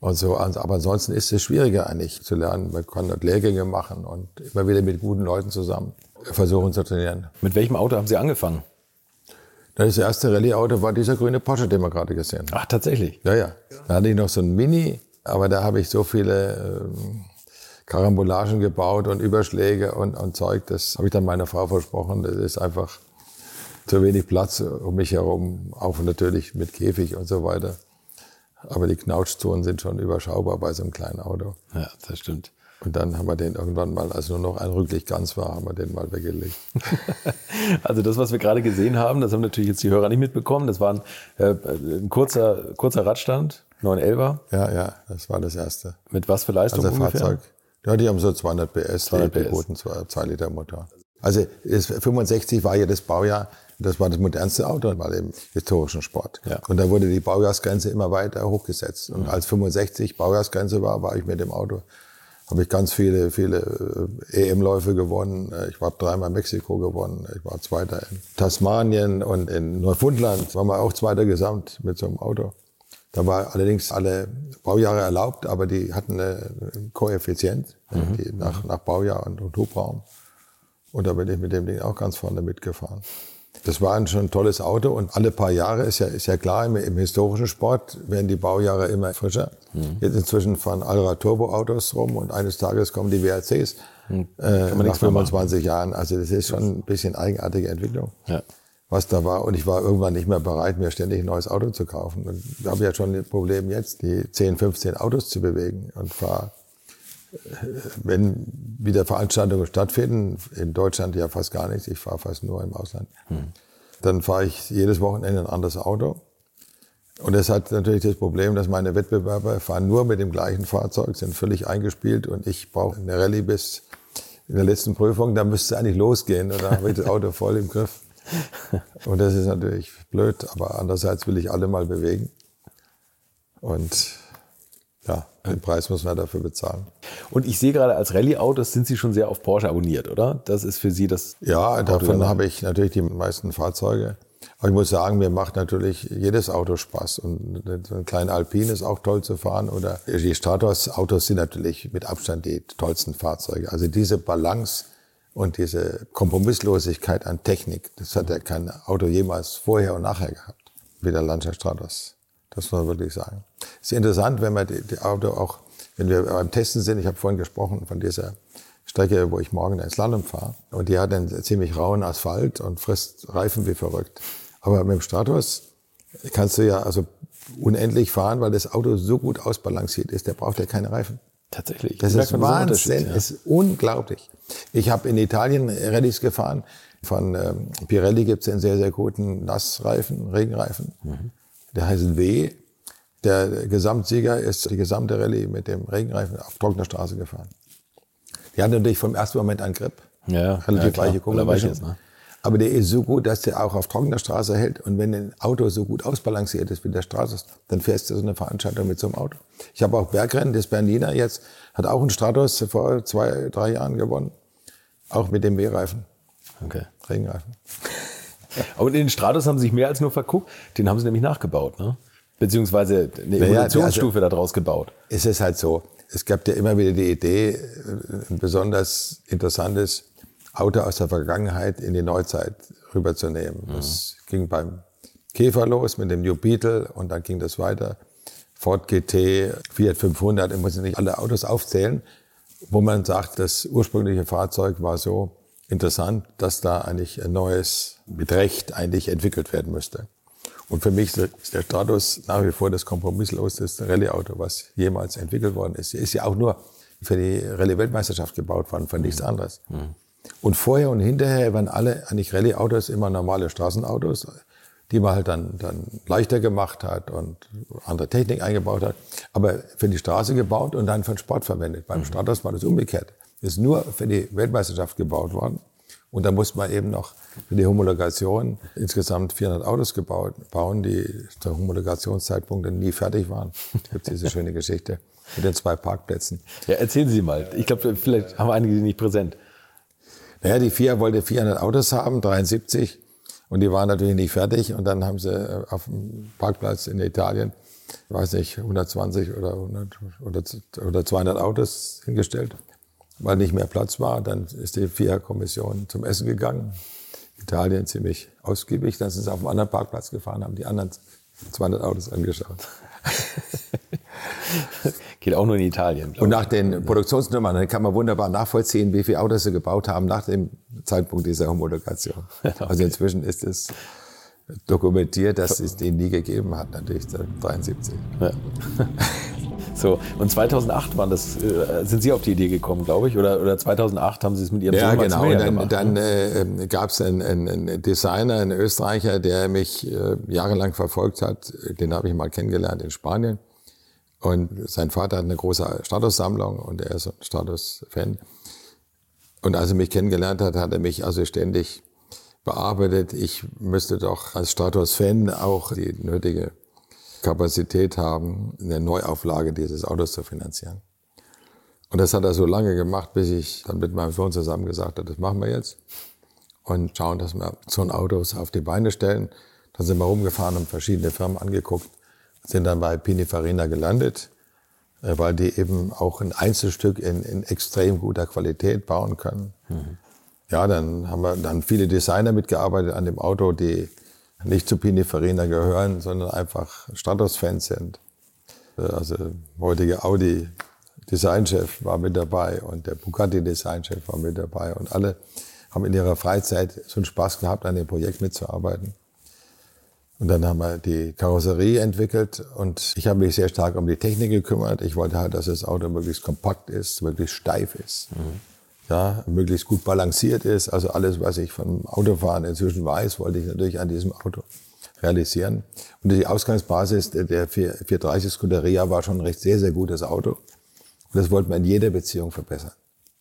Und so, aber ansonsten ist es schwieriger eigentlich zu lernen. Man kann dort Lehrgänge machen und immer wieder mit guten Leuten zusammen versuchen zu trainieren. Mit welchem Auto haben Sie angefangen? Das erste Rallye-Auto war dieser grüne Porsche, den wir gerade gesehen haben. Ach, tatsächlich? Ja, ja. Da hatte ich noch so ein Mini, aber da habe ich so viele ähm, Karambolagen gebaut und Überschläge und, und Zeug. Das habe ich dann meiner Frau versprochen. Das ist einfach zu wenig Platz um mich herum, auch natürlich mit Käfig und so weiter. Aber die Knautschzonen sind schon überschaubar bei so einem kleinen Auto. Ja, das stimmt. Und dann haben wir den irgendwann mal, als nur noch ein Rücklicht ganz war, haben wir den mal weggelegt. *laughs* also das, was wir gerade gesehen haben, das haben natürlich jetzt die Hörer nicht mitbekommen. Das war ein, äh, ein kurzer, kurzer Radstand, 911er. Ja, ja, das war das erste. Mit was für Leistung also ungefähr? Fahrzeug. Ja, die haben so 200 PS, 200 PS. guten 2 Liter Motor. Also 65 war ja das Baujahr das war das modernste Auto bei dem historischen Sport. Ja. Und da wurde die Baujahrsgrenze immer weiter hochgesetzt. Und als 65 Baujahrsgrenze war, war ich mit dem Auto, habe ich ganz viele, viele äh, EM-Läufe gewonnen. Ich war dreimal Mexiko gewonnen. Ich war Zweiter in Tasmanien und in Neufundland waren wir auch Zweiter gesamt mit so einem Auto. Da war allerdings alle Baujahre erlaubt, aber die hatten einen Koeffizient mhm. nach, nach Baujahr und, und Hubraum. Und da bin ich mit dem Ding auch ganz vorne mitgefahren. Das war ein schon tolles Auto und alle paar Jahre ist ja, ist ja klar, im, im historischen Sport werden die Baujahre immer frischer. Mhm. Jetzt inzwischen fahren Allrad Turbo-Autos rum und eines Tages kommen die WRCs mhm. äh, nach 25 Jahren. Also das ist schon ein bisschen eigenartige Entwicklung. Ja. Was da war. Und ich war irgendwann nicht mehr bereit, mir ständig ein neues Auto zu kaufen. Und ich habe ja schon ein Problem jetzt, die 10, 15 Autos zu bewegen und fahre wenn wieder Veranstaltungen stattfinden, in Deutschland ja fast gar nichts, ich fahre fast nur im Ausland, hm. dann fahre ich jedes Wochenende ein anderes Auto. Und es hat natürlich das Problem, dass meine Wettbewerber fahren nur mit dem gleichen Fahrzeug, sind völlig eingespielt und ich brauche eine Rallye bis in der letzten Prüfung, da müsste es eigentlich losgehen und da habe ich das Auto voll im Griff. *laughs* Und das ist natürlich blöd, aber andererseits will ich alle mal bewegen. Und ja, den Preis muss man dafür bezahlen. Und ich sehe gerade, als Rallye-Autos sind Sie schon sehr auf Porsche abonniert, oder? Das ist für Sie das. Ja, davon habe ich natürlich die meisten Fahrzeuge. Aber ich muss sagen, mir macht natürlich jedes Auto Spaß. Und so ein kleiner Alpine ist auch toll zu fahren. Oder die Stratos-Autos sind natürlich mit Abstand die tollsten Fahrzeuge. Also diese Balance und diese Kompromisslosigkeit an Technik, das hat ja kein Auto jemals vorher und nachher gehabt. Wie der Lancia Stratos. Das muss man wirklich sagen. Es ist interessant, wenn man die, die Auto auch, wenn wir beim Testen sind, ich habe vorhin gesprochen von dieser Strecke, wo ich morgen ins Slalom fahre. Und die hat einen ziemlich rauen Asphalt und frisst Reifen wie verrückt. Aber mit dem Stratos kannst du ja also unendlich fahren, weil das Auto so gut ausbalanciert ist. Der braucht ja keine Reifen. Tatsächlich. Das ist Wahnsinn. Ja. ist unglaublich. Ich habe in Italien Rallyes gefahren. Von ähm, Pirelli gibt es einen sehr, sehr guten Nassreifen, Regenreifen. Mhm. Der heißt W. Der Gesamtsieger ist die gesamte Rallye mit dem Regenreifen auf trockener Straße gefahren. Die hat natürlich vom ersten Moment an Grip. Ja, relativ ja, weiche Kugelmischung. Ne? Aber der ist so gut, dass der auch auf trockener Straße hält. Und wenn ein Auto so gut ausbalanciert ist wie der Straße, dann fährst du so eine Veranstaltung mit so einem Auto. Ich habe auch Bergrennen, das Bernina jetzt, hat auch einen Stratos vor zwei, drei Jahren gewonnen. Auch mit dem W-Reifen. Okay. Regenreifen. *laughs* Aber in den Stratos haben sie sich mehr als nur verguckt. Den haben sie nämlich nachgebaut, ne? Beziehungsweise eine Evolutionsstufe ja, also, daraus gebaut. Es ist halt so es gab ja immer wieder die Idee, ein besonders interessantes Auto aus der Vergangenheit in die Neuzeit rüberzunehmen. Mhm. Das ging beim Käfer los mit dem New Beetle und dann ging das weiter. Ford GT, Fiat 500, ich muss nicht alle Autos aufzählen, wo man sagt, das ursprüngliche Fahrzeug war so interessant, dass da eigentlich ein neues mit Recht eigentlich entwickelt werden müsste. Und für mich ist der Stratos nach wie vor das kompromissloseste Rallye-Auto, was jemals entwickelt worden ist. Ist ja auch nur für die Rallye-Weltmeisterschaft gebaut worden, von nichts anderes. Mhm. Und vorher und hinterher waren alle eigentlich Rallye-Autos immer normale Straßenautos, die man halt dann, dann leichter gemacht hat und andere Technik eingebaut hat, aber für die Straße gebaut und dann für den Sport verwendet. Beim mhm. Stratos war das umgekehrt. Ist nur für die Weltmeisterschaft gebaut worden. Und da musste man eben noch für die Homologation insgesamt 400 Autos gebaut, bauen, die zum Homologationszeitpunkt nie fertig waren. *laughs* Es gibt diese schöne Geschichte mit den zwei Parkplätzen. Ja, erzählen Sie mal. Ich glaube, vielleicht haben einige die nicht präsent. Naja, die FIA wollte 400 Autos haben, 73. Und die waren natürlich nicht fertig. Und dann haben sie äh, auf dem Parkplatz in Italien, weiß nicht, 120 oder, 100 oder 200 Autos hingestellt weil nicht mehr Platz war. Dann ist die FIA-Kommission zum Essen gegangen. Italien ziemlich ausgiebig. Dann sind sie auf einem anderen Parkplatz gefahren, haben die anderen 200 Autos angeschaut. *laughs* Geht auch nur in Italien. Und nach den Produktionsnummern dann kann man wunderbar nachvollziehen, wie viele Autos sie gebaut haben nach dem Zeitpunkt dieser Homologation. *laughs* Also inzwischen ist es dokumentiert, dass es den nie gegeben hat, natürlich 73. Ja. *laughs* So, und 2008 waren das, äh, sind Sie auf die Idee gekommen, glaube ich, oder, oder 2008 haben Sie es mit Ihrem ja, Sohn genau. Und dann, gemacht, dann ne? äh, gab es einen, einen Designer, einen Österreicher, der mich äh, jahrelang verfolgt hat. Den habe ich mal kennengelernt in Spanien. Und sein Vater hat eine große Statussammlung und er ist ein Status-Fan. Und als er mich kennengelernt hat, hat er mich also ständig bearbeitet. Ich müsste doch als Status-Fan auch die nötige Kapazität haben, eine Neuauflage dieses Autos zu finanzieren. Und das hat er so lange gemacht, bis ich dann mit meinem Sohn zusammen gesagt habe, das machen wir jetzt. Und schauen, dass wir so ein Autos auf die Beine stellen. Dann sind wir rumgefahren und verschiedene Firmen angeguckt, sind dann bei Pininfarina gelandet, äh, weil die eben auch ein Einzelstück in, in extrem guter Qualität bauen können. Mhm. Ja, dann haben wir dann viele Designer mitgearbeitet an dem Auto, die nicht zu Pininfarina gehören, sondern einfach Stratos-Fans sind. Also heutige Audi Designchef war mit dabei und der Bugatti Designchef war mit dabei und alle haben in ihrer Freizeit so einen Spaß gehabt, an dem Projekt mitzuarbeiten. Und dann haben wir die Karosserie entwickelt und ich habe mich sehr stark um die Technik gekümmert. Ich wollte halt, dass das Auto möglichst kompakt ist, möglichst steif ist. Mhm ja, möglichst gut balanciert ist. Also alles, was ich vom Autofahren inzwischen weiß, wollte ich natürlich an diesem Auto realisieren. Und die Ausgangsbasis der 430 Scuderia war schon ein recht sehr, sehr gutes Auto. Und das wollten wir in jeder Beziehung verbessern.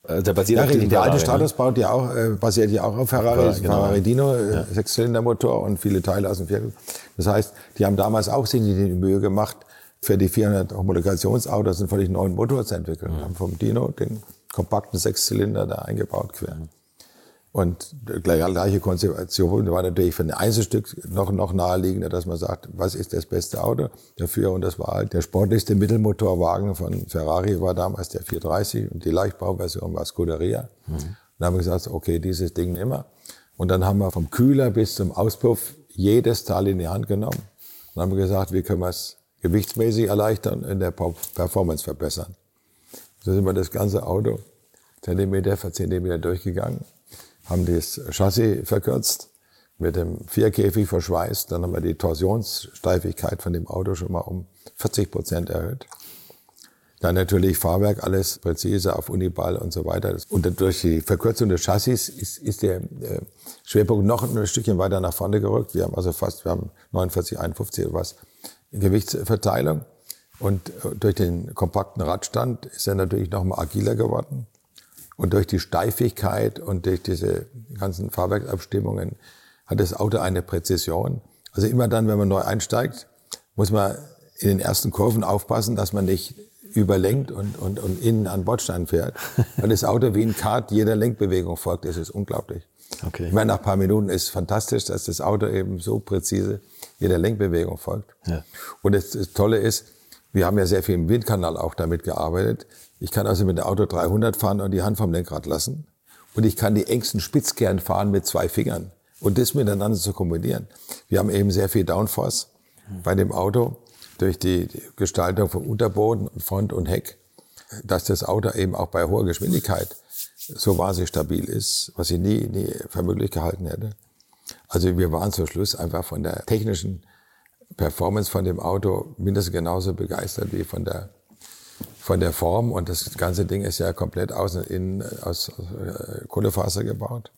Also der basiert ja, auf. Der alte ne? baut ja auch, äh, basiert ja auch auf Ferrari, ja, genau. Ferrari Dino, äh, ja. Sechszylindermotor und viele Teile aus dem Viertel. Das heißt, die haben damals auch sich die Mühe gemacht, für die 400 Homologationsautos einen völlig neuen Motor zu entwickeln. Mhm. Haben vom Dino den kompakten Sechszylinder da eingebaut quer. Mhm. Und die gleiche Konzeption war natürlich für ein Einzelstück noch, noch naheliegender, dass man sagt, was ist das beste Auto dafür? Und das war halt der sportlichste Mittelmotorwagen von Ferrari war damals der 430 und die Leichtbauversion war Scuderia. Mhm. Und dann haben wir gesagt, okay, dieses Ding immer. Und dann haben wir vom Kühler bis zum Auspuff jedes Teil in die Hand genommen. Und dann haben wir gesagt, wie können wir es gewichtsmäßig erleichtern, in der Performance verbessern. So sind wir das ganze Auto Zentimeter für Zentimeter durchgegangen haben das Chassis verkürzt, mit dem Vierkäfig verschweißt, dann haben wir die Torsionssteifigkeit von dem Auto schon mal um 40 Prozent erhöht. Dann natürlich Fahrwerk, alles präzise auf Uniball und so weiter. Und durch die Verkürzung des Chassis ist, ist der äh, Schwerpunkt noch ein Stückchen weiter nach vorne gerückt. Wir haben also fast, wir haben 49, 51 oder was Gewichtsverteilung. Und äh, durch den kompakten Radstand ist er natürlich noch mal agiler geworden. Und durch die Steifigkeit und durch diese ganzen Fahrwerksabstimmungen hat das Auto eine Präzision. Also immer dann, wenn man neu einsteigt, muss man in den ersten Kurven aufpassen, dass man nicht überlenkt und, und, und innen an Bordstein fährt. *laughs* Weil das Auto wie ein Kart jeder Lenkbewegung folgt. Das ist unglaublich. Okay. Ich meine, nach ein paar Minuten ist fantastisch, dass das Auto eben so präzise jeder Lenkbewegung folgt. Ja. Und das, das Tolle ist, wir haben ja sehr viel im Windkanal auch damit gearbeitet. Ich kann also mit dem Auto 300 fahren und die Hand vom Lenkrad lassen. Und ich kann die engsten Spitzkern fahren mit zwei Fingern. Und das miteinander zu kombinieren. Wir haben eben sehr viel Downforce bei dem Auto durch die Gestaltung von Unterboden, Front und Heck, dass das Auto eben auch bei hoher Geschwindigkeit so wahnsinnig stabil ist, was ich nie, nie für möglich gehalten hätte. Also wir waren zum Schluss einfach von der technischen Performance von dem Auto mindestens genauso begeistert wie von der von der Form und das ganze Ding ist ja komplett außen innen aus äh, Kohlefaser gebaut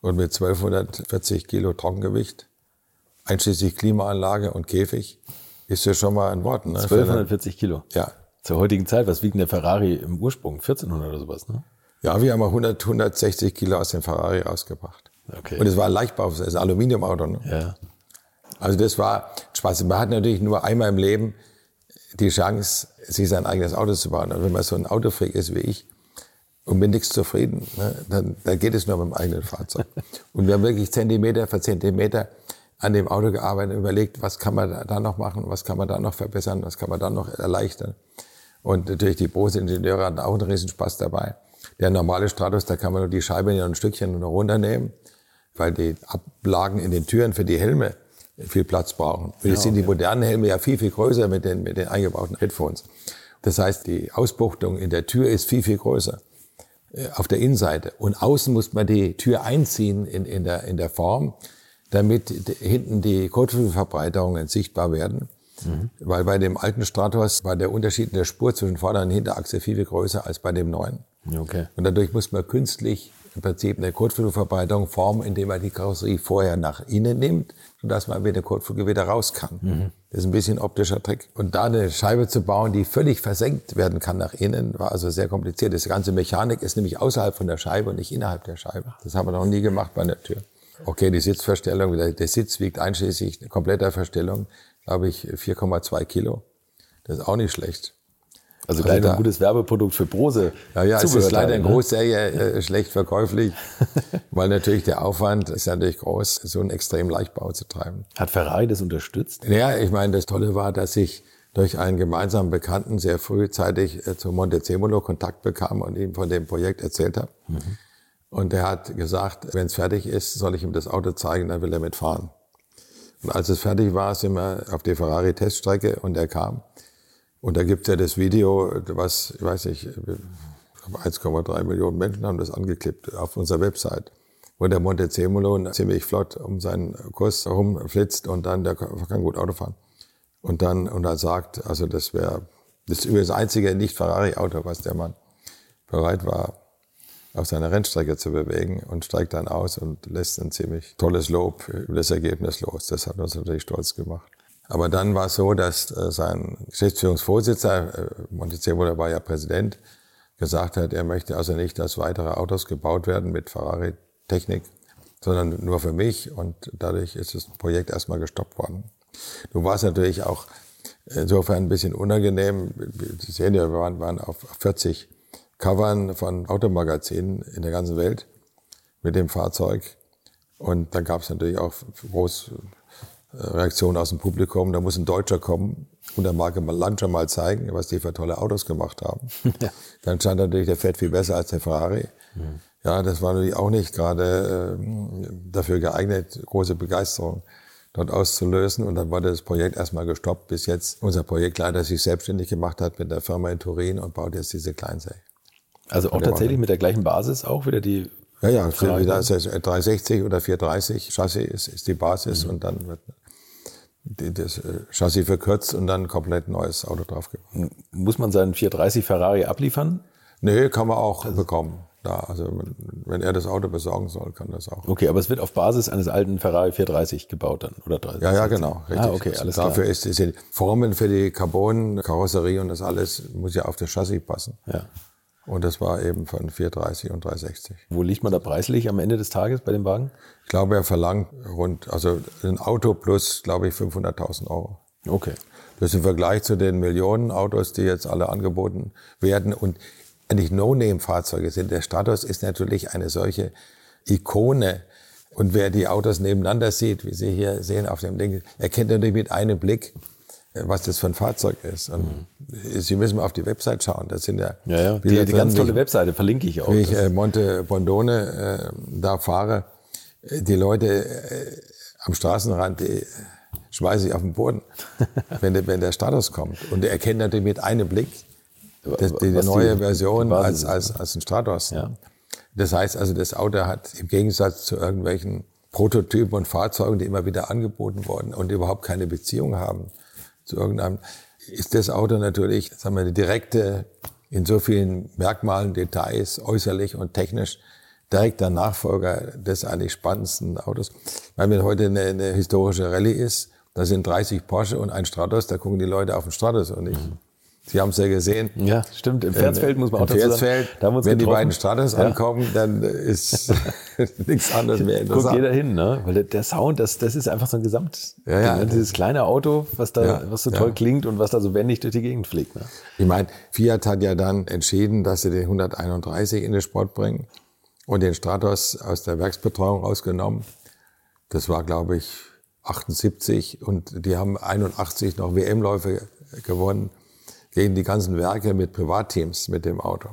und mit 1240 Kilo Trockengewicht, einschließlich Klimaanlage und Käfig, ist ja schon mal ein Wort. Ne? 1240 Kilo? Ja. Zur heutigen Zeit, was wiegt denn der Ferrari im Ursprung? 1400 oder sowas, ne? Ja, wir haben mal 100, 160 Kilo aus dem Ferrari rausgebracht. Okay. Und es war ein Leichtbau, es ist ein Aluminiumauto. Ne? Ja. Also das war Spaß. Man hat natürlich nur einmal im Leben die Chance, sich sein eigenes Auto zu bauen. Und wenn man so ein Autofreak ist wie ich und mit nichts zufrieden, ne, dann, dann geht es nur mit dem eigenen Fahrzeug. *laughs* Und wir haben wirklich Zentimeter für Zentimeter an dem Auto gearbeitet und überlegt, was kann man da noch machen, was kann man da noch verbessern, was kann man da noch erleichtern. Und natürlich die Bose-Ingenieure hatten auch einen Riesenspaß dabei. Der normale Stratus, da kann man nur die Scheibe in ein Stückchen runternehmen, weil die Ablagen in den Türen für die Helme viel Platz brauchen. Jetzt ja, sind die modernen Helme ja viel, viel größer mit den, mit den eingebauten Headphones. Das heißt, die Ausbuchtung in der Tür ist viel, viel größer äh, auf der Innenseite. Und außen muss man die Tür einziehen in, in, der, in der Form, damit hinten die Kotflügelverbreiterungen sichtbar werden. Mhm. Weil bei dem alten Stratos war der Unterschied in der Spur zwischen Vorder- und Hinterachse viel, viel größer als bei dem neuen. Okay. Und dadurch muss man künstlich im Prinzip eine Kotflügelverbreiterung formen, indem man die Karosserie vorher nach innen nimmt sodass man mit der Kotflügel wieder raus kann. Mhm. Das ist ein bisschen optischer Trick. Und da eine Scheibe zu bauen, die völlig versenkt werden kann nach innen, war also sehr kompliziert. Das ganze Mechanik ist nämlich außerhalb von der Scheibe und nicht innerhalb der Scheibe. Das haben wir noch nie gemacht bei der Tür. Okay, die Sitzverstellung, der Sitz wiegt einschließlich kompletter Verstellung, glaube ich, 4,2 Kilo. Das ist auch nicht schlecht. Also gleich also ein gutes Werbeprodukt für Brose. Ja, ja, es ist leider in ne? Großserie äh, schlecht verkäuflich, *laughs* weil natürlich der Aufwand ist natürlich groß, so einen extrem Leichtbau zu treiben. Hat Ferrari das unterstützt? Ja, ich meine, das Tolle war, dass ich durch einen gemeinsamen Bekannten sehr frühzeitig äh, zu Montezemolo Kontakt bekam und ihm von dem Projekt erzählt habe. Mhm. Und er hat gesagt, wenn es fertig ist, soll ich ihm das Auto zeigen, dann will er mitfahren. Und als es fertig war, sind wir auf die Ferrari-Teststrecke und er kam. Und da gibt es ja das Video, was, ich weiß nicht, 1,3 Millionen Menschen haben das angeklippt auf unserer Website, wo der Montezemolo ziemlich flott um seinen Kurs herumflitzt und dann, der kann gut Auto fahren. Und dann, und er sagt, also das wäre, das ist übrigens das einzige nicht-Ferrari-Auto, was der Mann bereit war, auf seiner Rennstrecke zu bewegen und steigt dann aus und lässt ein ziemlich tolles Lob über das Ergebnis los. Das hat uns natürlich stolz gemacht. Aber dann war es so, dass äh, sein Geschäftsführungsvorsitzender, äh, Montezemolo war ja Präsident, gesagt hat, er möchte also nicht, dass weitere Autos gebaut werden mit Ferrari-Technik, sondern nur für mich. Und dadurch ist das Projekt erstmal gestoppt worden. Du warst natürlich auch insofern ein bisschen unangenehm. Sie sehen ja, wir waren, auf 40 Covern von Automagazinen in der ganzen Welt mit dem Fahrzeug. Und dann gab es natürlich auch große äh, Reaktionen aus dem Publikum. Da muss ein Deutscher kommen und der Marke Lancia mal zeigen, was die für tolle Autos gemacht haben. *laughs* Ja. Dann stand natürlich, der fährt viel besser als der Ferrari. Mhm. Ja, das war natürlich auch nicht gerade äh, dafür geeignet, große Begeisterung dort auszulösen. Und dann wurde das Projekt erstmal gestoppt, bis jetzt unser Projektleiter sich selbstständig gemacht hat mit der Firma in Turin und baut jetzt diese Kleinserie. Also auch tatsächlich mit der gleichen Basis auch wieder die. Ja, ja, wieder 360 oder 430 Chassis ist, ist die Basis mhm. und dann wird das äh, Chassis verkürzt und dann komplett neues Auto drauf gemacht. Muss man seinen 430 Ferrari abliefern? Nee, kann man auch also, bekommen. Da, also wenn er das Auto besorgen soll, kann das auch. Okay, aber es wird auf Basis eines alten Ferrari 430 gebaut dann, oder 30? Ja, ja, genau. Richtig. Ah, okay, alles also Dafür klar. ist diese Formen für die Carbon, Karosserie und das alles muss ja auf das Chassis passen. Ja. Und das war eben von 430 und 360. Wo liegt man da preislich am Ende des Tages bei dem Wagen? Ich glaube, er verlangt rund, also ein Auto plus, glaube ich, 500.000 Euro. Okay. Das ist im Vergleich zu den Millionen Autos, die jetzt alle angeboten werden und eigentlich No-Name-Fahrzeuge sind. Der Stratos ist natürlich eine solche Ikone. Und wer die Autos nebeneinander sieht, wie Sie hier sehen auf dem Ding, erkennt natürlich mit einem Blick, was das für ein Fahrzeug ist. Und mhm. Sie müssen mal auf die Website schauen. Das sind ja, ja, ja. Die, die ganz tolle Webseite verlinke ich auch. Wie ich äh, Monte Bondone äh, da fahre, äh, die Leute äh, am Straßenrand, die schmeißen sich auf den Boden, *laughs* wenn der, wenn der Status kommt. Und er erkennt natürlich mit einem Blick das, die, die neue die, Version die als, als, als ein Stratos. Ja. Das heißt also, das Auto hat im Gegensatz zu irgendwelchen Prototypen und Fahrzeugen, die immer wieder angeboten wurden und überhaupt keine Beziehung haben zu irgendeinem, ist das Auto natürlich, sagen wir, direkte, in so vielen Merkmalen, Details, äußerlich und technisch, direkter Nachfolger des eigentlich spannendsten Autos. Weil wenn heute eine, eine historische Rallye ist, da sind 30 Porsche und ein Stratos, da gucken die Leute auf den Stratos und nicht. Mhm. Sie haben es ja gesehen. Ja, stimmt. Im Pferdsfeld muss man auch dazu Pferdsfeld, sagen. Da wenn die beiden Stratos ja. ankommen, dann ist *laughs* nichts anderes mehr interessant. Guckt jeder hin, ne? Weil der Sound, das, das ist einfach so ein Gesamt. Ja, ja. Dieses kleine Auto, was da, ja, was so toll ja. klingt und was da so wendig durch die Gegend fliegt. Ne? Ich meine, Fiat hat ja dann entschieden, dass sie den 131 in den Sport bringen und den Stratos aus der Werksbetreuung rausgenommen. Das war, glaube ich, 78 und die haben 81 noch WM-Läufe gewonnen gegen die ganzen Werke mit Privatteams mit dem Auto.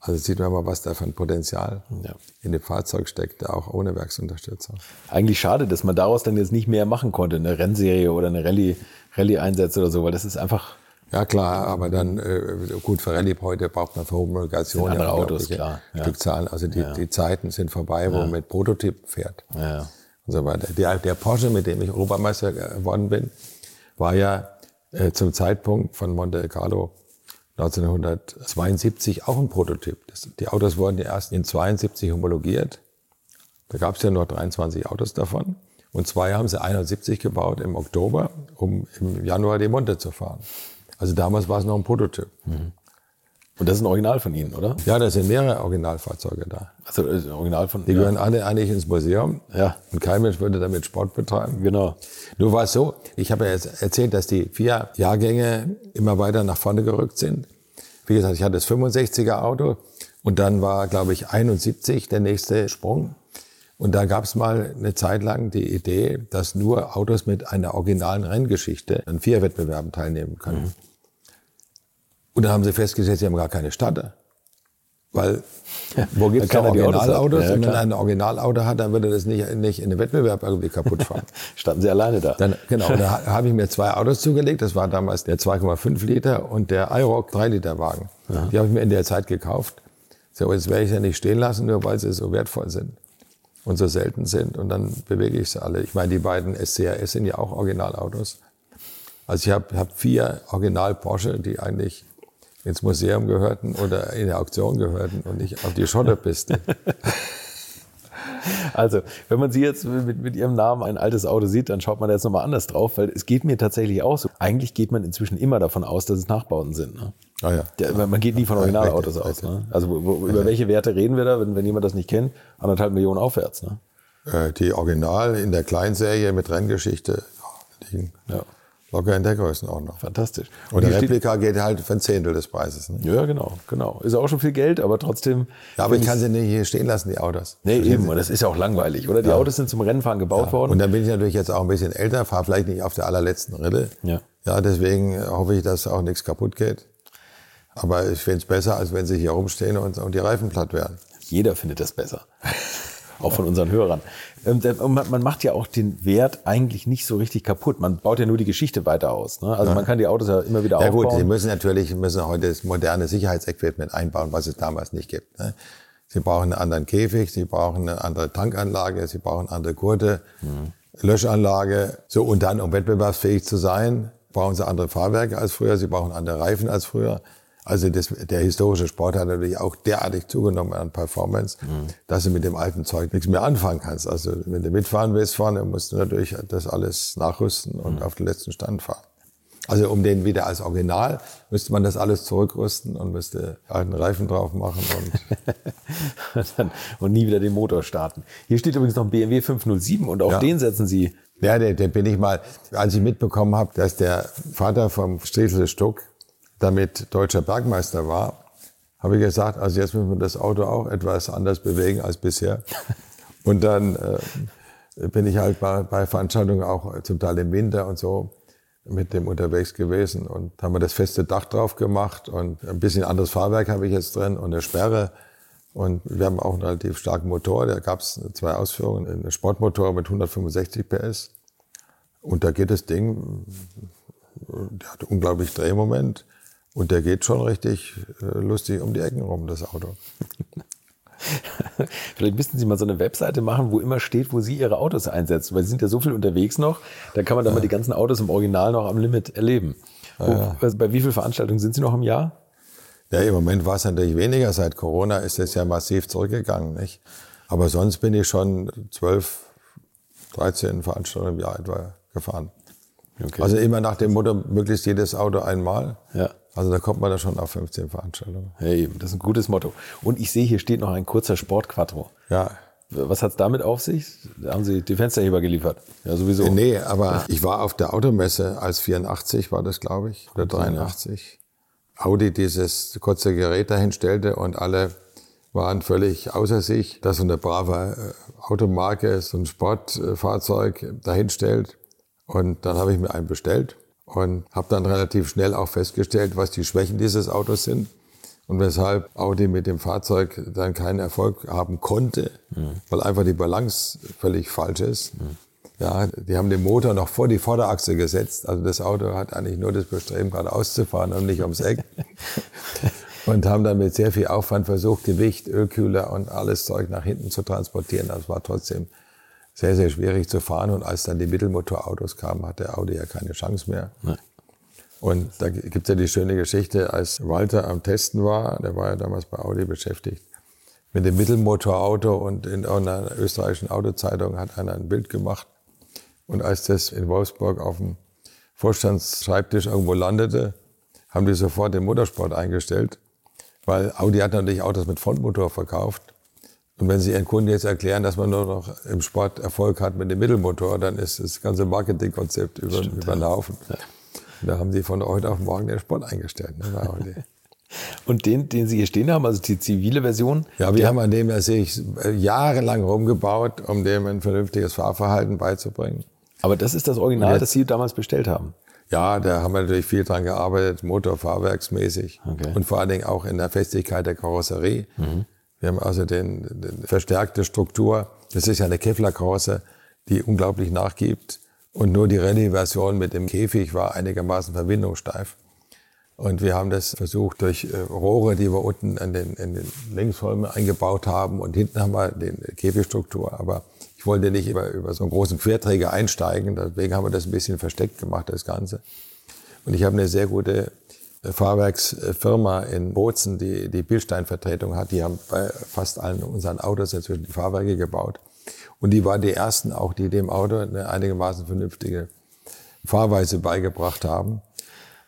Also sieht man mal, was da für ein Potenzial ja. in dem Fahrzeug steckt, auch ohne Werksunterstützung. Eigentlich schade, dass man daraus dann jetzt nicht mehr machen konnte, eine Rennserie oder eine Rallye, Rallye-Einsätze oder so, weil das ist einfach. Ja klar, aber dann äh, gut für Rallye heute braucht man für Homologation andere ja, Autos, klar. Ja. Stückzahlen. Also die, ja. die Zeiten sind vorbei, wo man mit Prototyp fährt ja. und so weiter. Der, der Porsche, mit dem ich Europameister geworden bin, war ja äh, zum Zeitpunkt von Monte Carlo 1972 auch ein Prototyp. Das, die Autos wurden erst in 72 homologiert. Da gab es ja nur 23 Autos davon. Und zwei haben sie 71 gebaut im Oktober, um im Januar die Monte zu fahren. Also damals war es noch ein Prototyp. Mhm. Und das ist ein Original von Ihnen, oder? Ja, da sind mehrere Originalfahrzeuge da. Also das ist ein Original von. Die gehören alle eigentlich ins Museum. Ja. Und kein Mensch würde damit Sport betreiben. Genau. Nur war es so, ich habe ja jetzt erzählt, dass die vier Jahrgänge immer weiter nach vorne gerückt sind. Wie gesagt, ich hatte das 65er Auto und dann war, glaube ich, 71 der nächste Sprung. Und da gab es mal eine Zeit lang die Idee, dass nur Autos mit einer originalen Renngeschichte an vier Wettbewerben teilnehmen können. Mhm. Und dann haben sie festgestellt, sie haben gar keine Starter. Weil, wo gibt es da Originalautos? Ja, und wenn er ein Originalauto hat, dann würde er das nicht, nicht in den Wettbewerb irgendwie kaputt fahren. *laughs* Standen sie alleine da. Dann, genau, da *laughs* habe ich mir zwei Autos zugelegt. Das war damals der 2,5 Liter und der iRock 3 Liter Wagen. Ja. Die habe ich mir in der Zeit gekauft. So, jetzt werde ich sie nicht stehen lassen, nur weil sie so wertvoll sind und so selten sind. Und dann bewege ich sie alle. Ich meine, die beiden SCRS sind ja auch Originalautos. Also ich habe hab vier Original Porsche, die eigentlich ins Museum gehörten oder in der Auktion gehörten und nicht auf die Schotterpiste. *laughs* Also, wenn man Sie jetzt mit, mit Ihrem Namen ein altes Auto sieht, dann schaut man da jetzt nochmal anders drauf, weil es geht mir tatsächlich auch so. Eigentlich geht man inzwischen immer davon aus, dass es Nachbauten sind. Ne? Ah ja. Der, man geht nie von Originalautos Ja, aus. Ne? Also wo, wo, über welche Werte reden wir da, wenn, wenn jemand das nicht kennt? Anderthalb Millionen aufwärts. Ne? Äh, Die Original in der Kleinserie mit Renngeschichte ja, liegen Ja, locker in der Größenordnung. fantastisch. Und steht- Replika geht halt für ein Zehntel des Preises. Ne? Ja, genau, genau. Ist auch schon viel Geld, aber trotzdem. Ja, aber ich kann sie nicht hier stehen lassen, die Autos. Nee, eben. Und das ist ja auch langweilig, oder? Die Autos sind zum Rennfahren gebaut worden. Und dann bin ich natürlich jetzt auch ein bisschen älter, fahre vielleicht nicht auf der allerletzten Rille. Ja. Ja, deswegen hoffe ich, dass auch nichts kaputt geht. Aber ich finde es besser, als wenn sie hier rumstehen und, und die Reifen platt werden. Jeder findet das besser. *laughs* auch von unseren Hörern. Ähm, Man macht ja auch den Wert eigentlich nicht so richtig kaputt. Man baut ja nur die Geschichte weiter aus. Ne? Also man kann die Autos ja immer wieder Ja gut, sie aufbauen. müssen natürlich müssen heute das moderne Sicherheitsequipment einbauen, was es damals nicht gibt. Ne? Sie brauchen einen anderen Käfig, sie brauchen eine andere Tankanlage, sie brauchen andere Gurte, Löschanlage. So und dann, um wettbewerbsfähig zu sein, brauchen sie andere Fahrwerke als früher, sie brauchen andere Reifen als früher. Also das, der historische Sport hat natürlich auch derartig zugenommen an Performance, dass du mit dem alten Zeug nichts mehr anfangen kannst. Also wenn du mitfahren willst vorne, musst du natürlich das alles nachrüsten und auf den letzten Stand fahren. Also um den wieder als Original müsste man das alles zurückrüsten und müsste alten Reifen drauf machen und *laughs* und nie wieder den Motor starten. Hier steht übrigens noch ein BMW 507 und auf Ja. den setzen Sie. ja, der, der bin ich mal, als ich mitbekommen habe, dass der Vater vom Striesel Stuck damit deutscher Bergmeister war, habe ich gesagt, also jetzt müssen wir das Auto auch etwas anders bewegen als bisher. *laughs* Und dann äh, bin ich halt bei, bei Veranstaltungen auch zum Teil im Winter und so mit dem unterwegs gewesen und haben wir das feste Dach drauf gemacht und ein bisschen anderes Fahrwerk habe ich jetzt drin und eine Sperre. Und wir haben auch einen relativ starken Motor. Da gab es zwei Ausführungen. Einen Sportmotor mit 165 PS. Und da geht das Ding, der hat unglaublich Drehmoment. Und der geht schon richtig äh, lustig um die Ecken rum, das Auto. *laughs* Vielleicht müssten Sie mal so eine Webseite machen, wo immer steht, wo Sie Ihre Autos einsetzen, weil Sie sind ja so viel unterwegs noch, da kann man dann mal die ganzen Autos im Original noch am Limit erleben. Wo, also bei wie vielen Veranstaltungen sind Sie noch im Jahr? Ja, im Moment war es natürlich weniger. Seit Corona ist es ja massiv zurückgegangen, nicht? Aber sonst bin ich schon 12, 13 Veranstaltungen im Jahr etwa gefahren. Okay. Also immer nach dem Motto, möglichst jedes Auto einmal. Ja. Also da kommt man da schon auf 15 Veranstaltungen. Eben, das ist ein gutes Motto. Und ich sehe, hier steht noch ein kurzer Sportquattro. Ja. Was hat's damit auf sich? Da haben Sie die Fensterheber geliefert. Ja, sowieso. Nee, aber ich war auf der Automesse als 84 war das, glaube ich, oder 83. Audi dieses kurze Gerät dahin stellte und alle waren völlig außer sich, dass so eine brave äh, Automarke so ein Sportfahrzeug dahin stellt. Und dann habe ich mir einen bestellt und habe dann relativ schnell auch festgestellt, was die Schwächen dieses Autos sind und weshalb Audi mit dem Fahrzeug dann keinen Erfolg haben konnte, weil einfach die Balance völlig falsch ist. Ja, die haben den Motor noch vor die Vorderachse gesetzt. Also das Auto hat eigentlich nur das Bestreben, gerade auszufahren und nicht ums Eck. *laughs* und haben dann mit sehr viel Aufwand versucht, Gewicht, Ölkühler und alles Zeug nach hinten zu transportieren. Das war trotzdem sehr, sehr schwierig zu fahren. Und als dann die Mittelmotorautos kamen, hatte Audi ja keine Chance mehr. Und da gibt's ja die schöne Geschichte, als Walter am Testen war, der war ja damals bei Audi beschäftigt, mit dem Mittelmotorauto und in einer österreichischen Autozeitung hat einer ein Bild gemacht. Und als das in Wolfsburg auf dem Vorstandsschreibtisch irgendwo landete, haben die sofort den Motorsport eingestellt, weil Audi hat natürlich Autos mit Frontmotor verkauft. Und wenn Sie Ihren Kunden jetzt erklären, dass man nur noch im Sport Erfolg hat mit dem Mittelmotor, dann ist das ganze Marketingkonzept über, über den Haufen. Und da haben sie von heute auf morgen den Sport eingestellt. Ne. *laughs* Und den, den Sie hier stehen haben, also die zivile Version, Ja, wir haben an dem ja sehe ich jahrelang rumgebaut, um dem ein vernünftiges Fahrverhalten beizubringen. aber das ist das Original, jetzt- das Sie damals bestellt haben. Ja, da haben wir natürlich viel dran gearbeitet, motorfahrwerksmäßig Okay. und vor allen Dingen auch in der Festigkeit der Karosserie. Wir haben also den, den verstärkte Struktur. Das ist ja eine Kevlar-Karosse, die unglaublich nachgibt. Und nur die Rallye-Version mit dem Käfig war einigermaßen verbindungssteif. Und wir haben das versucht durch äh, Rohre, die wir unten in den, in den Längsräume eingebaut haben. Und hinten haben wir den Käfigstruktur. Aber ich wollte nicht über, über so einen großen Querträger einsteigen. Deswegen haben wir das ein bisschen versteckt gemacht, das Ganze. Und ich habe eine sehr gute Fahrwerksfirma in Bozen, die die Bildsteinvertretung hat, die haben bei fast allen unseren Autos inzwischen die Fahrwerke gebaut. Und die waren die ersten auch, die dem Auto eine einigermaßen vernünftige Fahrweise beigebracht haben.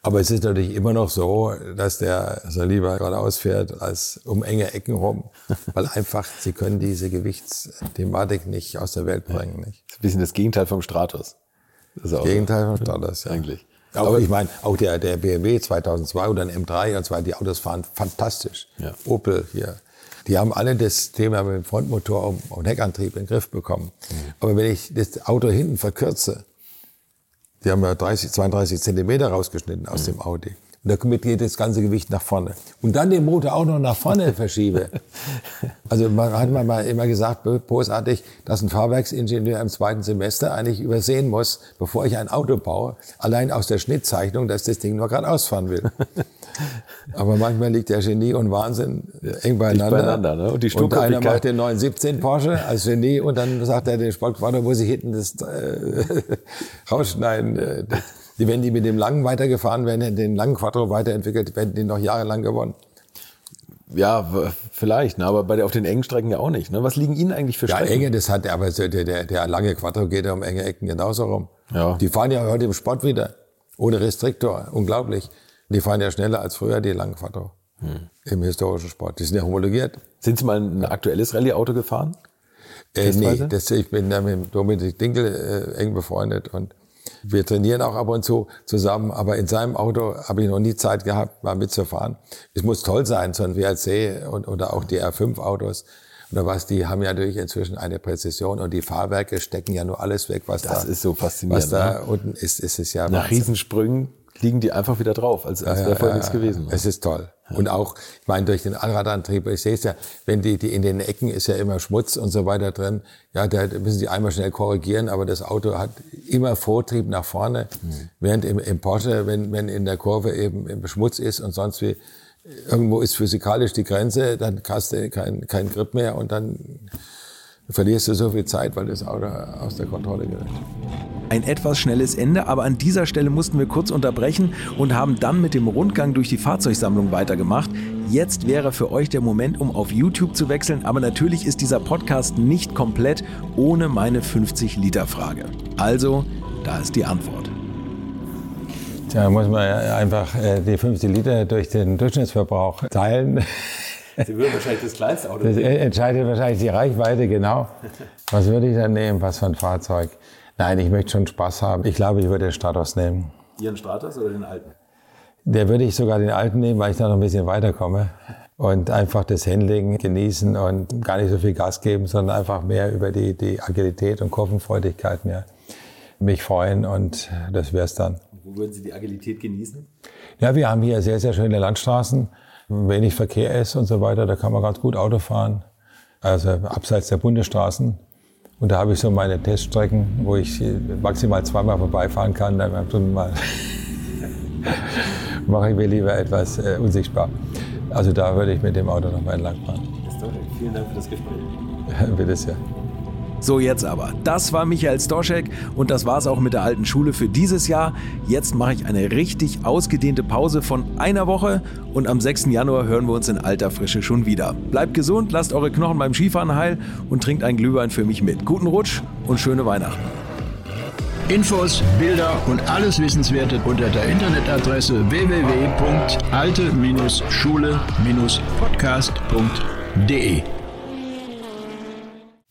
Aber es ist natürlich immer noch so, dass der so lieber geradeaus fährt als um enge Ecken rum, *laughs* weil einfach sie können diese Gewichtsthematik nicht aus der Welt bringen. Nicht? Das ist ein bisschen das Gegenteil vom Stratus. Das, das Gegenteil vom Stratus, ja. Eigentlich. Aber ich meine, auch der, der BMW 2002 oder ein M3 und weiter, die Autos fahren fantastisch. Ja. Opel hier. Die haben alle das Thema mit dem Frontmotor und Heckantrieb in den Griff bekommen. Mhm. Aber wenn ich das Auto hinten verkürze, die haben ja 30, 32 Zentimeter rausgeschnitten aus mhm. dem Audi. Und damit geht das ganze Gewicht nach vorne. Und dann den Motor auch noch nach vorne *laughs* verschiebe. Also man hat man mal immer gesagt, bösartig, dass ein Fahrwerksingenieur im zweiten Semester eigentlich übersehen muss, bevor ich ein Auto baue, allein aus der Schnittzeichnung, dass das Ding nur gerade ausfahren will. *laughs* Aber manchmal liegt der Genie und Wahnsinn eng beieinander. beieinander ne? Und, die und einer macht den 917 Porsche als Genie und dann sagt er, den Sportquadro muss ich hinten das äh, *laughs* rausschneiden. Die, wenn die mit dem langen weitergefahren wären, den langen Quattro weiterentwickelt, hätten die noch jahrelang gewonnen. Ja, vielleicht, ne? aber bei der, auf den engen Strecken ja auch nicht. Ne? Was liegen Ihnen eigentlich für Strecken? Ja, enge, das hat, aber der, der, der lange Quattro geht ja um enge Ecken genauso rum. Ja. Die fahren ja heute im Sport wieder. Ohne Restriktor. Unglaublich. Die fahren ja schneller als früher, die langen Quattro. Hm. Im historischen Sport. Die sind ja homologiert. Sind Sie mal ein aktuelles Rallye-Auto gefahren? Äh, nee, das, ich bin da mit Dominik Dinkel äh, eng befreundet und wir trainieren auch ab und zu zusammen, aber in seinem Auto habe ich noch nie Zeit gehabt, mal mitzufahren. Es muss toll sein, so ein WRC und, oder auch die R5-Autos oder was, die haben ja natürlich inzwischen eine Präzision und die Fahrwerke stecken ja nur alles weg, was das da, Das ist so faszinierend. was da ne? unten ist, ist es ja Nach Wahnsinn. Riesensprüngen liegen die einfach wieder drauf, als, als wäre vorher ja, nichts gewesen. Es ist toll. Und auch, ich meine, durch den Allradantrieb, ich sehe es ja, wenn die, die in den Ecken ist ja immer Schmutz und so weiter drin, ja, da müssen sie einmal schnell korrigieren, aber das Auto hat immer Vortrieb nach vorne, mhm. während im, im Porsche, wenn, wenn in der Kurve eben Schmutz ist und sonst wie, irgendwo ist physikalisch die Grenze, dann hast du keinen kein Grip mehr und dann verlierst du so viel Zeit, weil das Auto aus der Kontrolle gerät. Ein etwas schnelles Ende, aber an dieser Stelle mussten wir kurz unterbrechen und haben dann mit dem Rundgang durch die Fahrzeugsammlung weitergemacht. Jetzt wäre für euch der Moment, um auf YouTube zu wechseln, aber natürlich ist dieser Podcast nicht komplett ohne meine 50-Liter-Frage. Also, da ist die Antwort. Da muss man einfach äh, die 50 Liter durch den Durchschnittsverbrauch teilen. Sie würden wahrscheinlich das kleinste Auto nehmen. Das entscheidet wahrscheinlich die Reichweite, genau. Was würde ich dann nehmen? Was für ein Fahrzeug? Nein, ich möchte schon Spaß haben. Ich glaube, ich würde den Stratos nehmen. Ihren Stratos oder den alten? Der würde ich sogar den alten nehmen, weil ich da noch ein bisschen weiterkomme. Und einfach das Handling genießen und gar nicht so viel Gas geben, sondern einfach mehr über die, die Agilität und Kurvenfreudigkeit mehr mich freuen und das wäre es dann. Wo würden Sie die Agilität genießen? Ja, wir haben hier sehr, sehr schöne Landstraßen wenig Verkehr ist und so weiter, da kann man ganz gut Auto fahren. Also abseits der Bundesstraßen. Und da habe ich so meine Teststrecken, wo ich maximal zweimal vorbeifahren kann. Dann mal *laughs* mache ich mir lieber etwas äh, unsichtbar. Also da würde ich mit dem Auto noch mal entlang fahren. Vielen Dank für das Gespräch. *laughs* Bitte sehr. So, jetzt aber. Das war Michael Stoschek und das war's auch mit der alten Schule für dieses Jahr. Jetzt mache ich eine richtig ausgedehnte Pause von einer Woche und am 6. Januar hören wir uns in alter Frische schon wieder. Bleibt gesund, lasst eure Knochen beim Skifahren heil und trinkt ein Glühwein für mich mit. Guten Rutsch und schöne Weihnachten. Infos, Bilder und alles Wissenswerte unter der Internetadresse www.alte-schule-podcast.de.